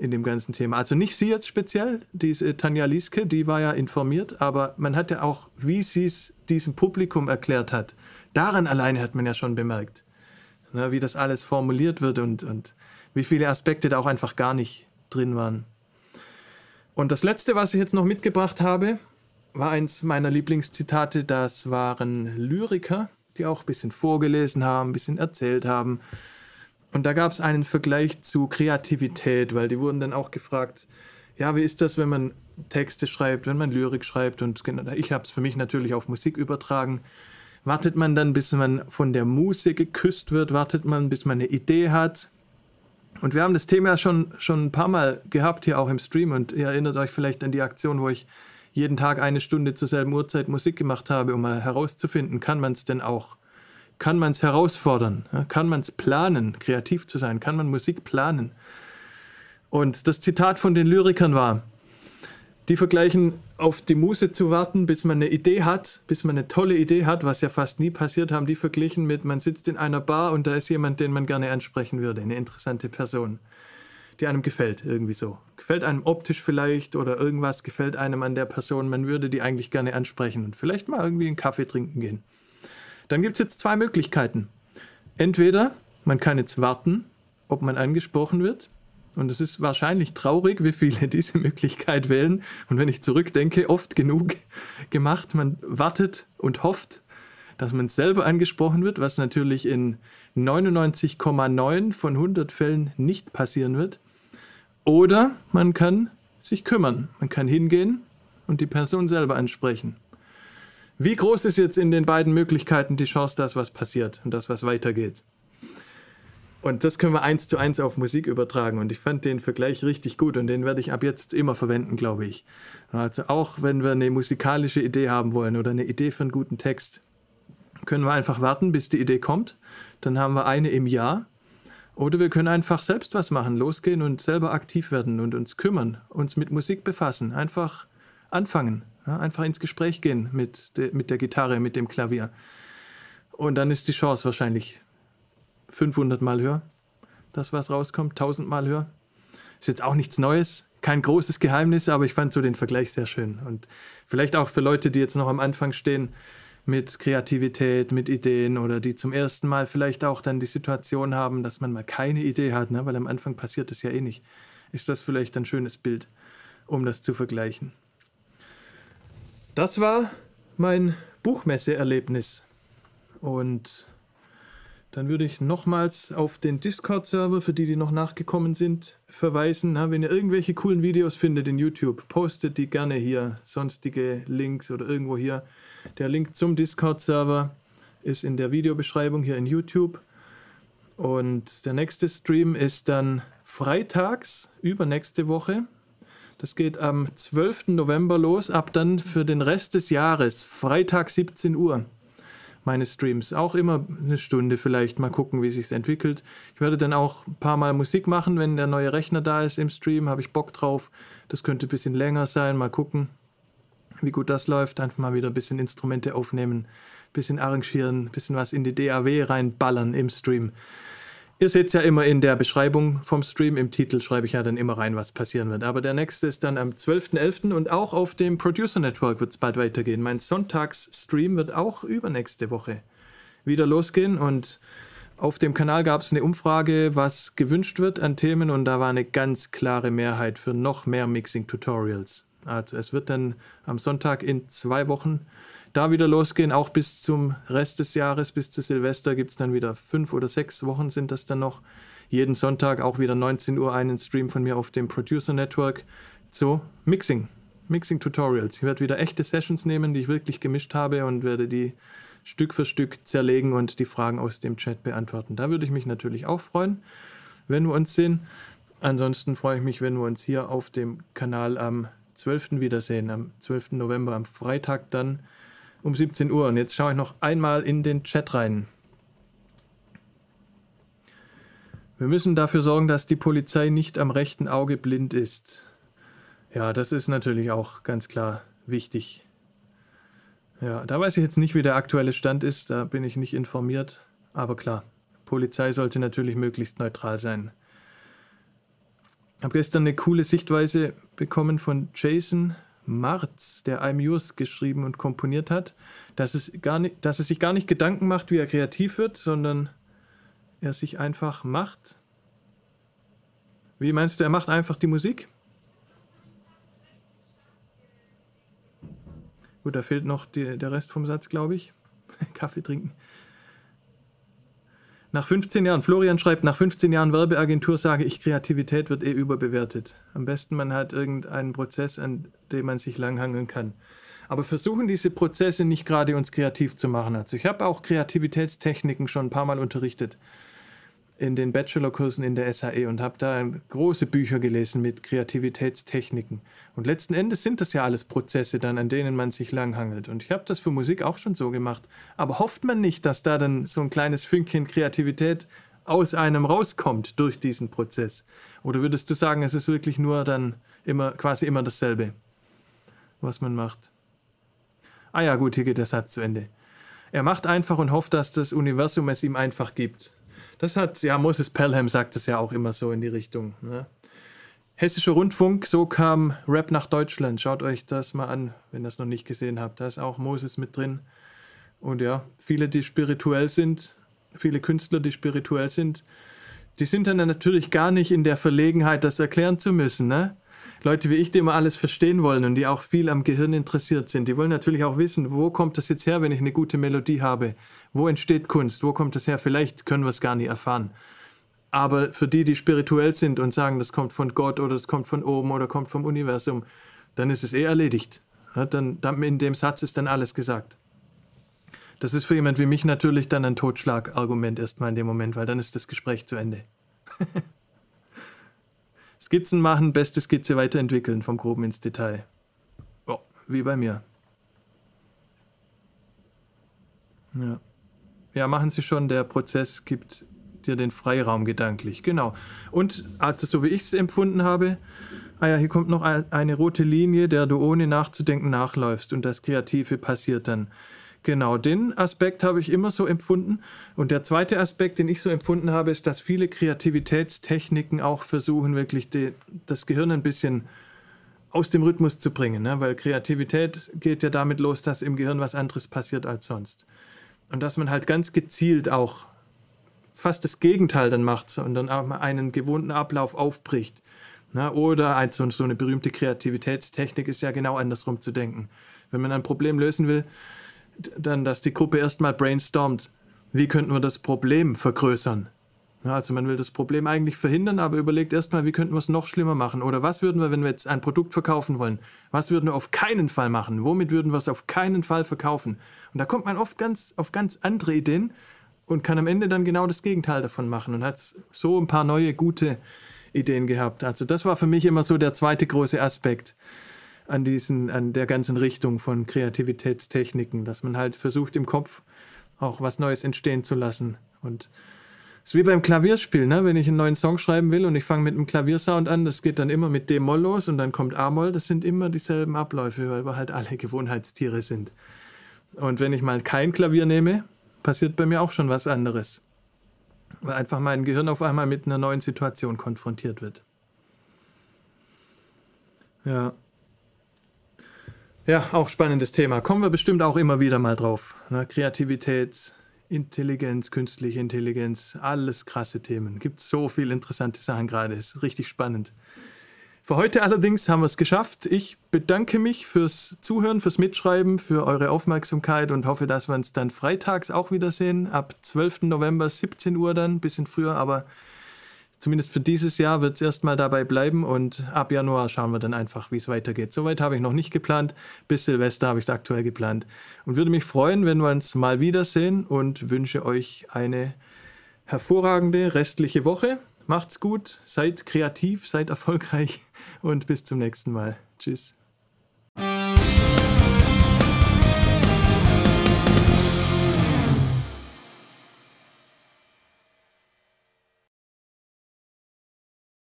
in dem ganzen Thema. Also nicht sie jetzt speziell, diese Tanja Lieske, die war ja informiert, aber man hat ja auch, wie sie es diesem Publikum erklärt hat, daran alleine hat man ja schon bemerkt, ne, wie das alles formuliert wird und, und wie viele Aspekte da auch einfach gar nicht drin waren. Und das letzte, was ich jetzt noch mitgebracht habe, war eins meiner Lieblingszitate. Das waren Lyriker, die auch ein bisschen vorgelesen haben, ein bisschen erzählt haben. Und da gab es einen Vergleich zu Kreativität, weil die wurden dann auch gefragt, ja, wie ist das, wenn man Texte schreibt, wenn man Lyrik schreibt? Und ich habe es für mich natürlich auf Musik übertragen. Wartet man dann, bis man von der Muse geküsst wird? Wartet man, bis man eine Idee hat? Und wir haben das Thema schon, schon ein paar Mal gehabt hier auch im Stream und ihr erinnert euch vielleicht an die Aktion, wo ich jeden Tag eine Stunde zur selben Uhrzeit Musik gemacht habe, um mal herauszufinden, kann man es denn auch kann man es herausfordern, kann man es planen, kreativ zu sein, kann man Musik planen. Und das Zitat von den Lyrikern war, die vergleichen auf die Muse zu warten, bis man eine Idee hat, bis man eine tolle Idee hat, was ja fast nie passiert, haben die verglichen mit, man sitzt in einer Bar und da ist jemand, den man gerne ansprechen würde, eine interessante Person, die einem gefällt, irgendwie so. Gefällt einem optisch vielleicht oder irgendwas gefällt einem an der Person, man würde die eigentlich gerne ansprechen und vielleicht mal irgendwie einen Kaffee trinken gehen. Dann gibt es jetzt zwei Möglichkeiten. Entweder man kann jetzt warten, ob man angesprochen wird. Und es ist wahrscheinlich traurig, wie viele diese Möglichkeit wählen. Und wenn ich zurückdenke, oft genug gemacht. Man wartet und hofft, dass man selber angesprochen wird, was natürlich in 99,9 von 100 Fällen nicht passieren wird. Oder man kann sich kümmern. Man kann hingehen und die Person selber ansprechen. Wie groß ist jetzt in den beiden Möglichkeiten die Chance, dass was passiert und dass was weitergeht? Und das können wir eins zu eins auf Musik übertragen. Und ich fand den Vergleich richtig gut und den werde ich ab jetzt immer verwenden, glaube ich. Also auch wenn wir eine musikalische Idee haben wollen oder eine Idee für einen guten Text, können wir einfach warten, bis die Idee kommt. Dann haben wir eine im Jahr. Oder wir können einfach selbst was machen, losgehen und selber aktiv werden und uns kümmern, uns mit Musik befassen, einfach anfangen. Ja, einfach ins Gespräch gehen mit, de, mit der Gitarre, mit dem Klavier. Und dann ist die Chance wahrscheinlich 500 Mal höher, dass was rauskommt, 1000 Mal höher. Ist jetzt auch nichts Neues, kein großes Geheimnis, aber ich fand so den Vergleich sehr schön. Und vielleicht auch für Leute, die jetzt noch am Anfang stehen mit Kreativität, mit Ideen oder die zum ersten Mal vielleicht auch dann die Situation haben, dass man mal keine Idee hat, ne? weil am Anfang passiert das ja eh nicht. Ist das vielleicht ein schönes Bild, um das zu vergleichen? Das war mein Buchmesse-Erlebnis. Und dann würde ich nochmals auf den Discord-Server, für die, die noch nachgekommen sind, verweisen. wenn ihr irgendwelche coolen Videos findet in YouTube, postet die gerne hier. Sonstige Links oder irgendwo hier. Der Link zum Discord-Server ist in der Videobeschreibung hier in YouTube. Und der nächste Stream ist dann freitags, übernächste Woche, das geht am 12. November los, ab dann für den Rest des Jahres, Freitag 17 Uhr. Meine Streams. Auch immer eine Stunde vielleicht, mal gucken, wie sich entwickelt. Ich werde dann auch ein paar Mal Musik machen, wenn der neue Rechner da ist im Stream, habe ich Bock drauf. Das könnte ein bisschen länger sein, mal gucken, wie gut das läuft. Einfach mal wieder ein bisschen Instrumente aufnehmen, ein bisschen arrangieren, ein bisschen was in die DAW reinballern im Stream. Ihr seht es ja immer in der Beschreibung vom Stream. Im Titel schreibe ich ja dann immer rein, was passieren wird. Aber der nächste ist dann am 12.11. und auch auf dem Producer Network wird es bald weitergehen. Mein Sonntagsstream wird auch übernächste Woche wieder losgehen und auf dem Kanal gab es eine Umfrage, was gewünscht wird an Themen und da war eine ganz klare Mehrheit für noch mehr Mixing-Tutorials. Also es wird dann am Sonntag in zwei Wochen da wieder losgehen, auch bis zum Rest des Jahres, bis zu Silvester gibt es dann wieder fünf oder sechs Wochen sind das dann noch. Jeden Sonntag auch wieder 19 Uhr einen Stream von mir auf dem Producer Network zu Mixing, Mixing Tutorials. Ich werde wieder echte Sessions nehmen, die ich wirklich gemischt habe und werde die Stück für Stück zerlegen und die Fragen aus dem Chat beantworten. Da würde ich mich natürlich auch freuen, wenn wir uns sehen. Ansonsten freue ich mich, wenn wir uns hier auf dem Kanal am 12. wiedersehen, am 12. November, am Freitag dann um 17 Uhr. Und jetzt schaue ich noch einmal in den Chat rein. Wir müssen dafür sorgen, dass die Polizei nicht am rechten Auge blind ist. Ja, das ist natürlich auch ganz klar wichtig. Ja, da weiß ich jetzt nicht, wie der aktuelle Stand ist, da bin ich nicht informiert. Aber klar, Polizei sollte natürlich möglichst neutral sein. Ich habe gestern eine coole Sichtweise bekommen von Jason Marz, der I'm Yours geschrieben und komponiert hat, dass es, gar nicht, dass es sich gar nicht Gedanken macht, wie er kreativ wird, sondern er sich einfach macht. Wie meinst du, er macht einfach die Musik? Gut, da fehlt noch die, der Rest vom Satz, glaube ich. Kaffee trinken. Nach 15 Jahren, Florian schreibt, nach 15 Jahren Werbeagentur sage ich, Kreativität wird eh überbewertet. Am besten man hat irgendeinen Prozess, an dem man sich langhangeln kann. Aber versuchen diese Prozesse nicht gerade uns kreativ zu machen. Also ich habe auch Kreativitätstechniken schon ein paar Mal unterrichtet in den Bachelorkursen in der SAE und habe da große Bücher gelesen mit Kreativitätstechniken. Und letzten Endes sind das ja alles Prozesse dann, an denen man sich langhangelt. Und ich habe das für Musik auch schon so gemacht. Aber hofft man nicht, dass da dann so ein kleines Fünkchen Kreativität aus einem rauskommt durch diesen Prozess? Oder würdest du sagen, es ist wirklich nur dann immer quasi immer dasselbe, was man macht? Ah ja, gut, hier geht der Satz zu Ende. Er macht einfach und hofft, dass das Universum es ihm einfach gibt. Das hat, ja, Moses Pelham sagt es ja auch immer so in die Richtung. Ne? Hessischer Rundfunk, so kam Rap nach Deutschland. Schaut euch das mal an, wenn ihr das noch nicht gesehen habt. Da ist auch Moses mit drin. Und ja, viele, die spirituell sind, viele Künstler, die spirituell sind, die sind dann natürlich gar nicht in der Verlegenheit, das erklären zu müssen. Ne? Leute wie ich, die immer alles verstehen wollen und die auch viel am Gehirn interessiert sind, die wollen natürlich auch wissen, wo kommt das jetzt her, wenn ich eine gute Melodie habe? Wo entsteht Kunst? Wo kommt das her? Vielleicht können wir es gar nicht erfahren. Aber für die, die spirituell sind und sagen, das kommt von Gott oder das kommt von oben oder kommt vom Universum, dann ist es eh erledigt. Ja, dann, dann, in dem Satz ist dann alles gesagt. Das ist für jemand wie mich natürlich dann ein Totschlagargument erstmal in dem Moment, weil dann ist das Gespräch zu Ende. Skizzen machen, beste Skizze weiterentwickeln, vom Groben ins Detail. Oh, wie bei mir. Ja. Ja, machen Sie schon, der Prozess gibt dir den Freiraum gedanklich. Genau. Und also so wie ich es empfunden habe, ah ja, hier kommt noch eine rote Linie, der du ohne nachzudenken nachläufst und das Kreative passiert dann. Genau, den Aspekt habe ich immer so empfunden. Und der zweite Aspekt, den ich so empfunden habe, ist, dass viele Kreativitätstechniken auch versuchen, wirklich die, das Gehirn ein bisschen aus dem Rhythmus zu bringen. Ne? Weil Kreativität geht ja damit los, dass im Gehirn was anderes passiert als sonst. Und dass man halt ganz gezielt auch fast das Gegenteil dann macht und dann auch mal einen gewohnten Ablauf aufbricht. Ne? Oder also so eine berühmte Kreativitätstechnik ist ja genau andersrum zu denken. Wenn man ein Problem lösen will, dann, dass die Gruppe erstmal brainstormt, wie könnten wir das Problem vergrößern. Ja, also man will das Problem eigentlich verhindern, aber überlegt erstmal, wie könnten wir es noch schlimmer machen? Oder was würden wir, wenn wir jetzt ein Produkt verkaufen wollen, was würden wir auf keinen Fall machen? Womit würden wir es auf keinen Fall verkaufen? Und da kommt man oft ganz, auf ganz andere Ideen und kann am Ende dann genau das Gegenteil davon machen und hat so ein paar neue, gute Ideen gehabt. Also das war für mich immer so der zweite große Aspekt an, diesen, an der ganzen Richtung von Kreativitätstechniken, dass man halt versucht im Kopf auch was Neues entstehen zu lassen. Und ist wie beim Klavierspiel, ne? wenn ich einen neuen Song schreiben will und ich fange mit einem Klaviersound an, das geht dann immer mit D-Moll los und dann kommt A-Moll, das sind immer dieselben Abläufe, weil wir halt alle Gewohnheitstiere sind. Und wenn ich mal kein Klavier nehme, passiert bei mir auch schon was anderes. weil einfach mein Gehirn auf einmal mit einer neuen Situation konfrontiert wird. Ja. Ja, auch spannendes Thema. Kommen wir bestimmt auch immer wieder mal drauf. Ne? Kreativität, Intelligenz, künstliche Intelligenz, alles krasse Themen. Gibt so viele interessante Sachen gerade. Ist richtig spannend. Für heute allerdings haben wir es geschafft. Ich bedanke mich fürs Zuhören, fürs Mitschreiben, für eure Aufmerksamkeit und hoffe, dass wir uns dann freitags auch wiedersehen. Ab 12. November, 17 Uhr dann, bisschen früher, aber zumindest für dieses Jahr wird es erstmal dabei bleiben und ab Januar schauen wir dann einfach, wie es weitergeht. Soweit habe ich noch nicht geplant. Bis Silvester habe ich es aktuell geplant und würde mich freuen, wenn wir uns mal wiedersehen und wünsche euch eine hervorragende restliche Woche. Macht's gut, seid kreativ, seid erfolgreich und bis zum nächsten Mal. Tschüss.